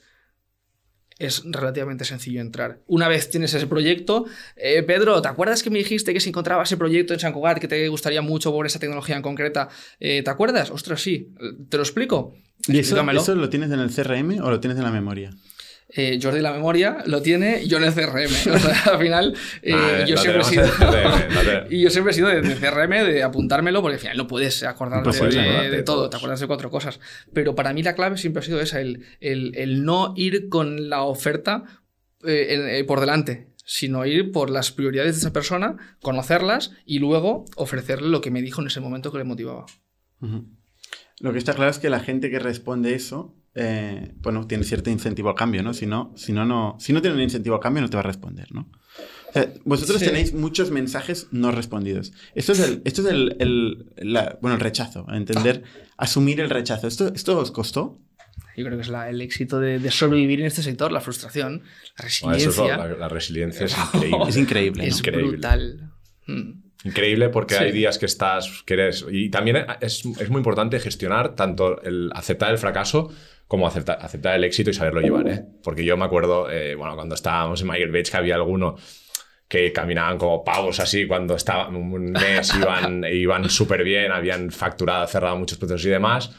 Es relativamente sencillo entrar. Una vez tienes ese proyecto, eh, Pedro, ¿te acuerdas que me dijiste que si encontraba ese proyecto en San Cugat que te gustaría mucho por esa tecnología en concreta? eh, ¿Te acuerdas? Ostras, sí. ¿Te lo explico? ¿Y eso, eso lo tienes en el CRM o lo tienes en la memoria? Eh, Jordi la memoria lo tiene y yo en el CRM. <laughs> O sea, al final, eh, yo siempre sido. CRM, <laughs> y yo siempre he sido de, de CRM, de apuntármelo, porque al final no puedes acordarte Imposible de, acordarte de de todo, todos. te acuerdas de cuatro cosas. Pero para mí la clave siempre ha sido esa: el, el- el no ir con la oferta eh, en- eh, por delante, sino ir por las prioridades de esa persona, conocerlas y luego ofrecerle lo que me dijo en ese momento que le motivaba. Lo que está claro es que la gente que responde eso, eh, bueno, tiene cierto incentivo al cambio, ¿no? Si no, si no, no, si no tiene un incentivo al cambio, no te va a responder, ¿no? O sea, vosotros Sí. tenéis muchos mensajes no respondidos. Esto es el, esto es el, el- la- bueno, el rechazo, entender, asumir el rechazo. ¿Esto, ¿Esto os costó? Yo creo que es la- el éxito de, de sobrevivir en este sector, la frustración, la Bueno, eso es resiliencia. la, la resiliencia es <laughs> increíble. Es increíble. ¿no? Es Increíble. brutal. Mm. Increíble porque Sí. hay días que estás, que eres... Y también es, es muy importante gestionar tanto el aceptar el fracaso como aceptar, el éxito y saberlo llevar, ¿eh? Porque yo me acuerdo, eh, bueno, cuando estábamos en Michael Bates que había alguno que caminaban como pavos así cuando estaba un mes iban, <laughs> iban súper bien, habían facturado, cerrado muchos procesos y demás.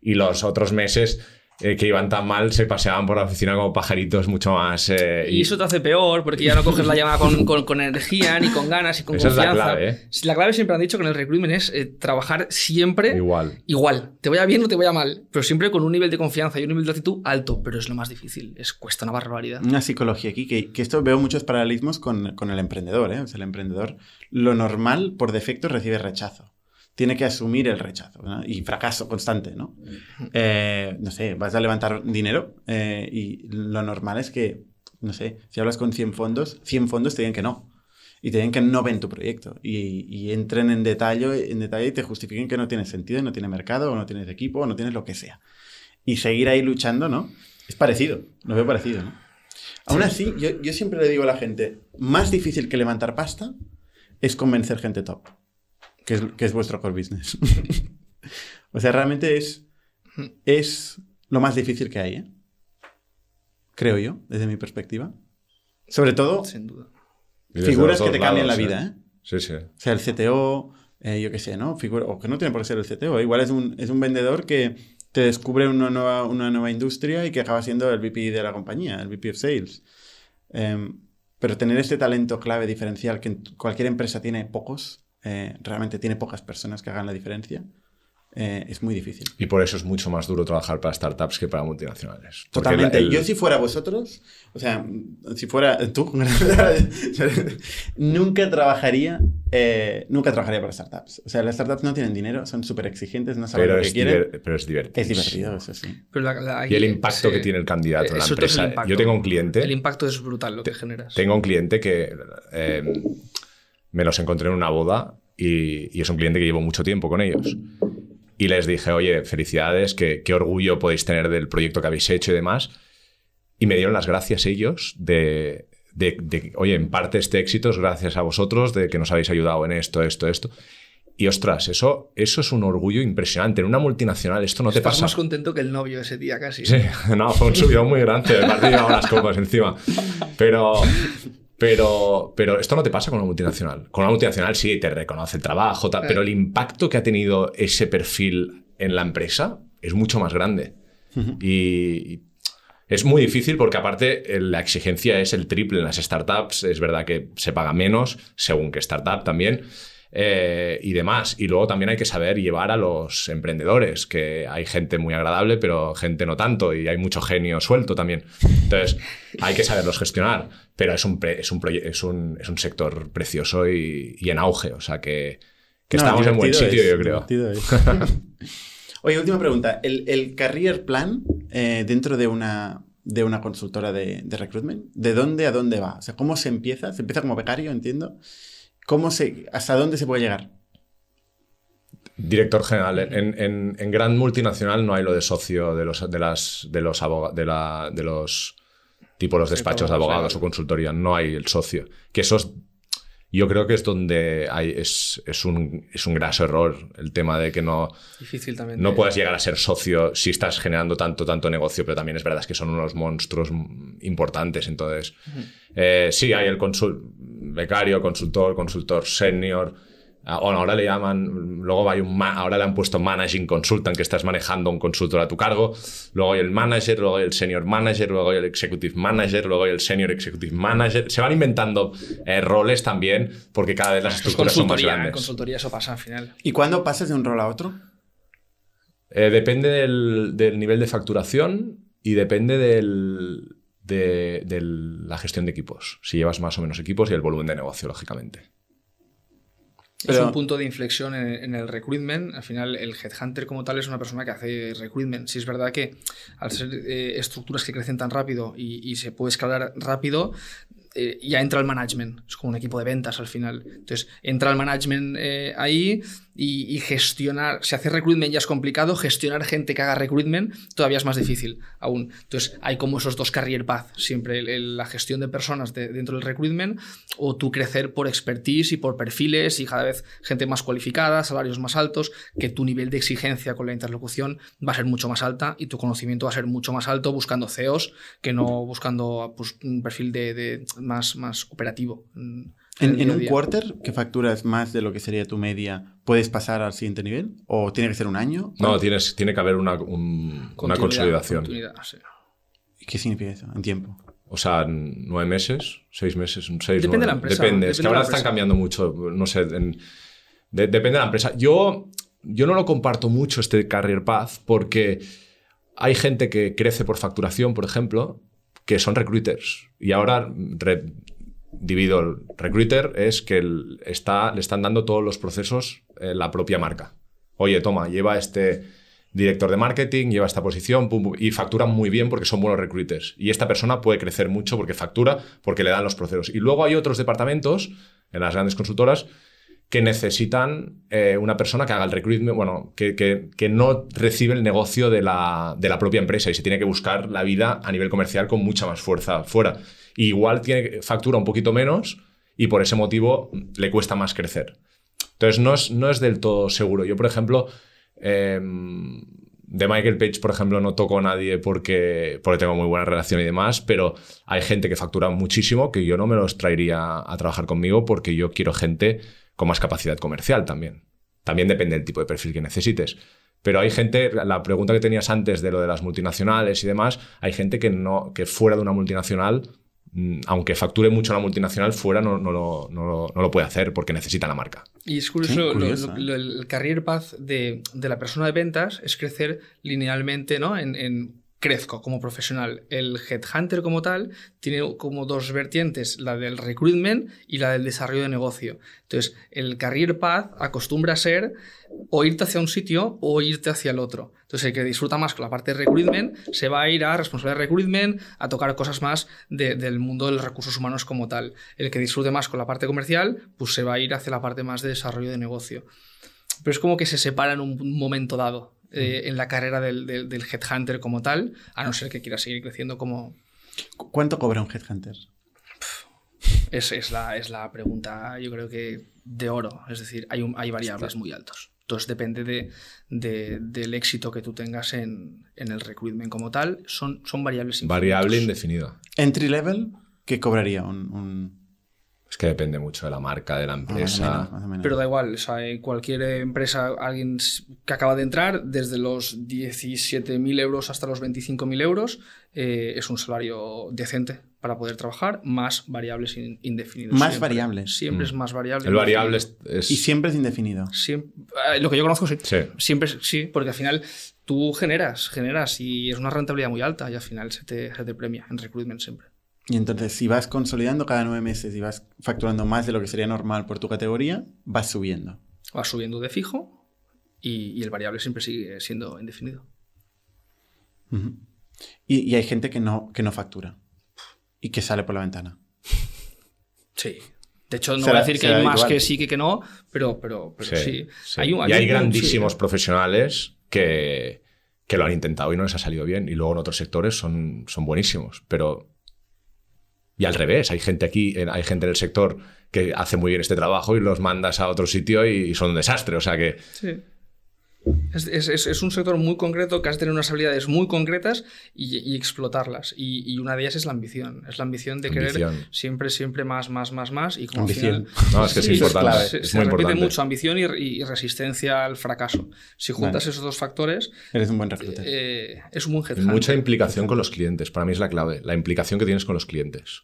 Y los otros meses eh, que iban tan mal se paseaban por la oficina como pajaritos mucho más... eh, Y eso te hace peor porque ya no coges la llamada con, con- con energía, ni con ganas, y con Esa es la confianza. clave, ¿eh? La clave siempre han dicho que en el recruitment es eh, trabajar siempre Igual. igual. Te vaya bien o te vaya mal, pero siempre con un nivel de confianza y un nivel de actitud alto, pero es lo más difícil. Es cuesta una barbaridad. Una psicología aquí, que, que esto veo muchos paralelismos con, con el emprendedor. ¿eh? O sea, el emprendedor, lo normal, por defecto, recibe rechazo. Tiene que asumir el rechazo y fracaso constante, ¿no? Eh, no sé, vas a levantar dinero eh, y lo normal es que, no sé, si hablas con 100 fondos, 100 fondos te digan que no. Y te digan que no ven tu proyecto. Y, y entren en detalle, en detalle y te justifiquen que no tiene sentido, no tiene mercado, o no tienes equipo, o no tienes lo que sea. Y seguir ahí luchando, ¿no? Es parecido, lo veo parecido, ¿no? Aún así, yo siempre le digo a la gente, más difícil que levantar pasta es convencer gente top, que es, que es vuestro core business. <laughs> o sea, realmente es, es lo más difícil que hay, ¿eh? Creo yo, desde mi perspectiva. Sobre todo, Sin duda. Figuras que te cambian la vida, ¿eh? Sí, sí. O sea, el CTO, eh, yo qué sé, ¿no? Figura- o que no tiene por qué ser el CTO. Igual es un, es un vendedor que te descubre una nueva, una nueva industria y que acaba siendo el VP de la compañía, el VP of Sales. Em, pero tener este talento clave diferencial que cualquier empresa tiene pocos, eh, realmente tiene pocas personas que hagan la diferencia, eh, es muy difícil. Y por eso es mucho más duro trabajar para startups que para multinacionales. Totalmente. el- el- Yo si fuera vosotros, o sea, si fuera tú, <laughs> nunca trabajaría, eh, nunca trabajaría para startups. O sea, las startups no tienen dinero, son súper exigentes, no saben pero, lo que quieren. diver- pero es divertido. Es divertido, eso sí. Pero la- la- Y el impacto sí. que tiene el candidato en la empresa. Yo tengo un cliente. El impacto es brutal lo que generas. Tengo un cliente que eh, me los encontré en una boda y, y es un cliente que llevo mucho tiempo con ellos. Y les dije, oye, felicidades, qué, qué orgullo podéis tener del proyecto que habéis hecho y demás. Y me dieron las gracias ellos de, de, de, oye, en parte este éxito es gracias a vosotros, de que nos habéis ayudado en esto, esto, esto. Y ostras, eso, eso es un orgullo impresionante. En una multinacional esto no te Estás pasa. más contento que el novio ese día casi. Sí, <laughs> no, fue un subidón muy grande. Aparte llevaba unas copas encima. Pero, pero, pero esto no te pasa con una multinacional. Con una multinacional sí te reconoce el trabajo, tal, pero el impacto que ha tenido ese perfil en la empresa es mucho más grande. Y y es muy difícil porque aparte la exigencia es el triple en las startups. Es verdad que se paga menos, según qué startup también. eh, y demás. Y luego también hay que saber llevar a los emprendedores, que hay gente muy agradable, pero gente no tanto, y hay mucho genio suelto también. Entonces, hay que saberlos gestionar. Pero es un, pre- es un, proye- es un, es un sector precioso y, y en auge. O sea que, que No, estamos en buen sitio, es, yo creo. <laughs> Oye, última pregunta. ¿El, el career plan eh, dentro de una, de una consultora de, de recruitment, ¿de dónde a dónde va? O sea, ¿cómo se empieza? Se empieza como becario, entiendo. ¿Cómo se, ¿Hasta dónde se puede llegar? Director general. En, en- en gran multinacional no hay lo de socio de los, de las, de los, aboga- de la- de los tipo los despachos de abogados, o consultoría. No hay el socio. Que eso es- yo creo que es donde hay, es, es, un, es un graso error el tema de que no, Difícil también. no de- puedes llegar a ser socio si estás generando tanto, tanto negocio, pero también es verdad que son unos monstruos importantes. Entonces, eh, sí, hay el consul- becario, consultor, consultor senior. Ah, Bueno, ahora le llaman, luego hay un, ma- ahora le han puesto managing consultant, que estás manejando un consultor a tu cargo. Luego hay el manager, luego hay el senior manager, luego hay el executive manager, luego hay el senior executive manager. Se van inventando eh, roles también, porque cada vez las Esto es estructuras son más grandes. consultoría eso pasa al final. ¿Y cuándo pasas de un rol a otro? Eh, depende del, del nivel de facturación y depende del- de, de la gestión de equipos. Si llevas más o menos equipos y el volumen de negocio, lógicamente. Es un punto de inflexión en, en el recruitment. Al final, el headhunter como tal es una persona que hace recruitment. Si es verdad que al ser eh, estructuras que crecen tan rápido y, y se puede escalar rápido, eh, ya entra el management. Es como un equipo de ventas al final. Entonces, entra el management eh, ahí y, gestionar. Si hacer recruitment ya es complicado, gestionar gente que haga recruitment todavía es más difícil aún. Entonces, hay como esos dos career path siempre: la gestión de personas de- dentro del recruitment o tú crecer por expertise y por perfiles y cada vez gente más cualificada, salarios más altos, que tu nivel de exigencia con la interlocución va a ser mucho más alta y tu conocimiento va a ser mucho más alto buscando CEOs que no buscando pues, un perfil de, de más, más operativo. ¿En, en a un quarter que facturas más de lo que sería tu media, puedes pasar al siguiente nivel? ¿O tiene que ser un año? No, tienes, tiene que haber una, un- una Continuidad, consolidación. sí. ¿Qué significa eso en tiempo? O sea, nueve meses, seis meses, un seis. Depende de la empresa, Depende. es que ahora de la están empresa. cambiando mucho. No sé. en- de- depende de la empresa. Yo, yo no lo comparto mucho este career path porque hay gente que crece por facturación, por ejemplo, que son recruiters. Y ahora re- divido el recruiter es que está, le están dando todos los procesos eh, la propia marca. Oye, toma, lleva este director de marketing, lleva esta posición y facturan muy bien porque son buenos recruiters. Y esta persona puede crecer mucho porque factura, porque le dan los procesos. Y luego hay otros departamentos en las grandes consultoras que necesitan eh, una persona que haga el recruitment, bueno, que, que- que no recibe el negocio de la, de la propia empresa y se tiene que buscar la vida a nivel comercial con mucha más fuerza fuera. Igual tiene, factura un poquito menos y por ese motivo le cuesta más crecer. Entonces no es, no es del todo seguro. Yo, por ejemplo, eh, de Michael Page, por ejemplo, no toco a nadie porque, porque tengo muy buena relación y demás, pero hay gente que factura muchísimo que yo no me los traería a trabajar conmigo porque yo quiero gente con más capacidad comercial también. También depende del tipo de perfil que necesites. Pero hay gente, la pregunta que tenías antes de lo de las multinacionales y demás, hay gente que, no, que fuera de una multinacional, mm, aunque facture mucho una multinacional, fuera no, no lo, no lo- no lo puede hacer porque necesita la marca. Y es curioso, lo- ¿eh? lo- el career path de, de la persona de ventas es crecer linealmente ¿no? en, en crezco como profesional. El headhunter como tal tiene como dos vertientes, la del recruitment y la del desarrollo de negocio. Entonces, el career path acostumbra a ser o irte hacia un sitio o irte hacia el otro. Entonces, el que disfruta más con la parte de recruitment se va a ir a responsabilidad de recruitment, a tocar cosas más de- del mundo de los recursos humanos como tal. El que disfrute más con la parte comercial, pues se va a ir hacia la parte más de desarrollo de negocio. Pero es como que se separa en un momento dado eh, en la carrera del, del- del headhunter como tal, a no ser que quiera seguir creciendo como... ¿Cu- ¿Cuánto cobra un headhunter? Es, es la, es la pregunta, yo creo que de oro. Es decir, hay, un- hay variables muy altos. Entonces depende de, de- del éxito que tú tengas en, en el recruitment como tal. Son, son variables Variable infinitos. indefinida. Entry level, ¿qué cobraría un, un- Es que depende mucho de la marca, de la más o empresa. menos, más o menos? Pero da igual, o sea, en cualquier empresa, alguien que acaba de entrar, desde los 17.000 euros hasta los 25.000 euros, eh, es un salario decente para poder trabajar, más variables in- indefinidos. Más siempre. variables. Siempre es más variable. El variable indefinido. es... es- Y siempre es indefinido. Eh, lo que yo conozco, sí. Sí. Siempre es- sí, porque al final tú generas, generas y es una rentabilidad muy alta y al final se te, se te premia en recruitment siempre. Y entonces, si vas consolidando cada nueve meses y vas facturando más de lo que sería normal por tu categoría, vas subiendo. Vas subiendo de fijo y, y el variable siempre sigue siendo indefinido. Y, y hay gente que no, que no factura y que sale por la ventana. Sí. De hecho, no Será- voy a decir que hay más que sí que que no, pero, pero, pero sí. Sí, sí. Hay un- y hay un- grandísimos sí. profesionales que, que lo han intentado y no les ha salido bien. Y luego en otros sectores son, son buenísimos. Pero. Y al revés, hay gente aquí, hay gente en el sector que hace muy bien este trabajo y los mandas a otro sitio y, son un desastre. O sea que. Es, es- es- es un sector muy concreto que has de tener unas habilidades muy concretas y, y explotarlas. Y, y una de ellas es la ambición. Es la ambición de querer Ambición. siempre, siempre más, más, más, más. Y como al Ambición. final- No, es que es importante. clave. Se, es se muy repite importante. mucho ambición y, y resistencia al fracaso. Si juntas Vale. esos dos factores, Eres un buen recluta. eh, es un buen headhunter. mucha implicación con los clientes. Para mí es la clave. La implicación que tienes con los clientes.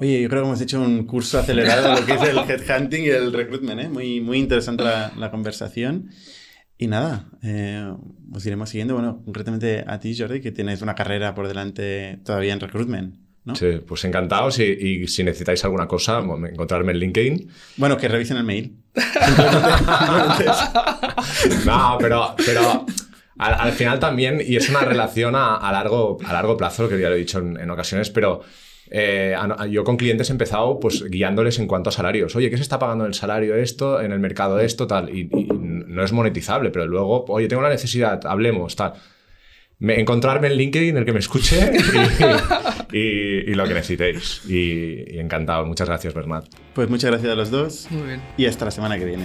Oye, yo creo que hemos hecho un curso acelerado de lo que es el headhunting y el recruitment, ¿eh? Muy, muy interesante la, la conversación. Y nada, eh, os iremos siguiendo. Bueno, concretamente a ti, Jordi, que tienes una carrera por delante todavía en recruitment, ¿no? Sí, pues encantados. Y, y si necesitáis alguna cosa, encontrarme en LinkedIn. Bueno, que revisen el mail. <laughs> No, pero, pero al, al final también, y es una relación a, a largo, a largo plazo, que ya lo he dicho en, en ocasiones, pero eh, yo con clientes he empezado pues guiándoles en cuanto a salarios. Oye, ¿qué se está pagando en el salario esto, en el mercado esto, tal? Y, y no es monetizable, pero luego, oye, tengo la necesidad, hablemos, tal. Me- encontrarme en LinkedIn, el que me escuche, y, y- y lo que necesitéis. Y, y encantado. Muchas gracias, Bernat. Pues muchas gracias a los dos Muy bien. y hasta la semana que viene.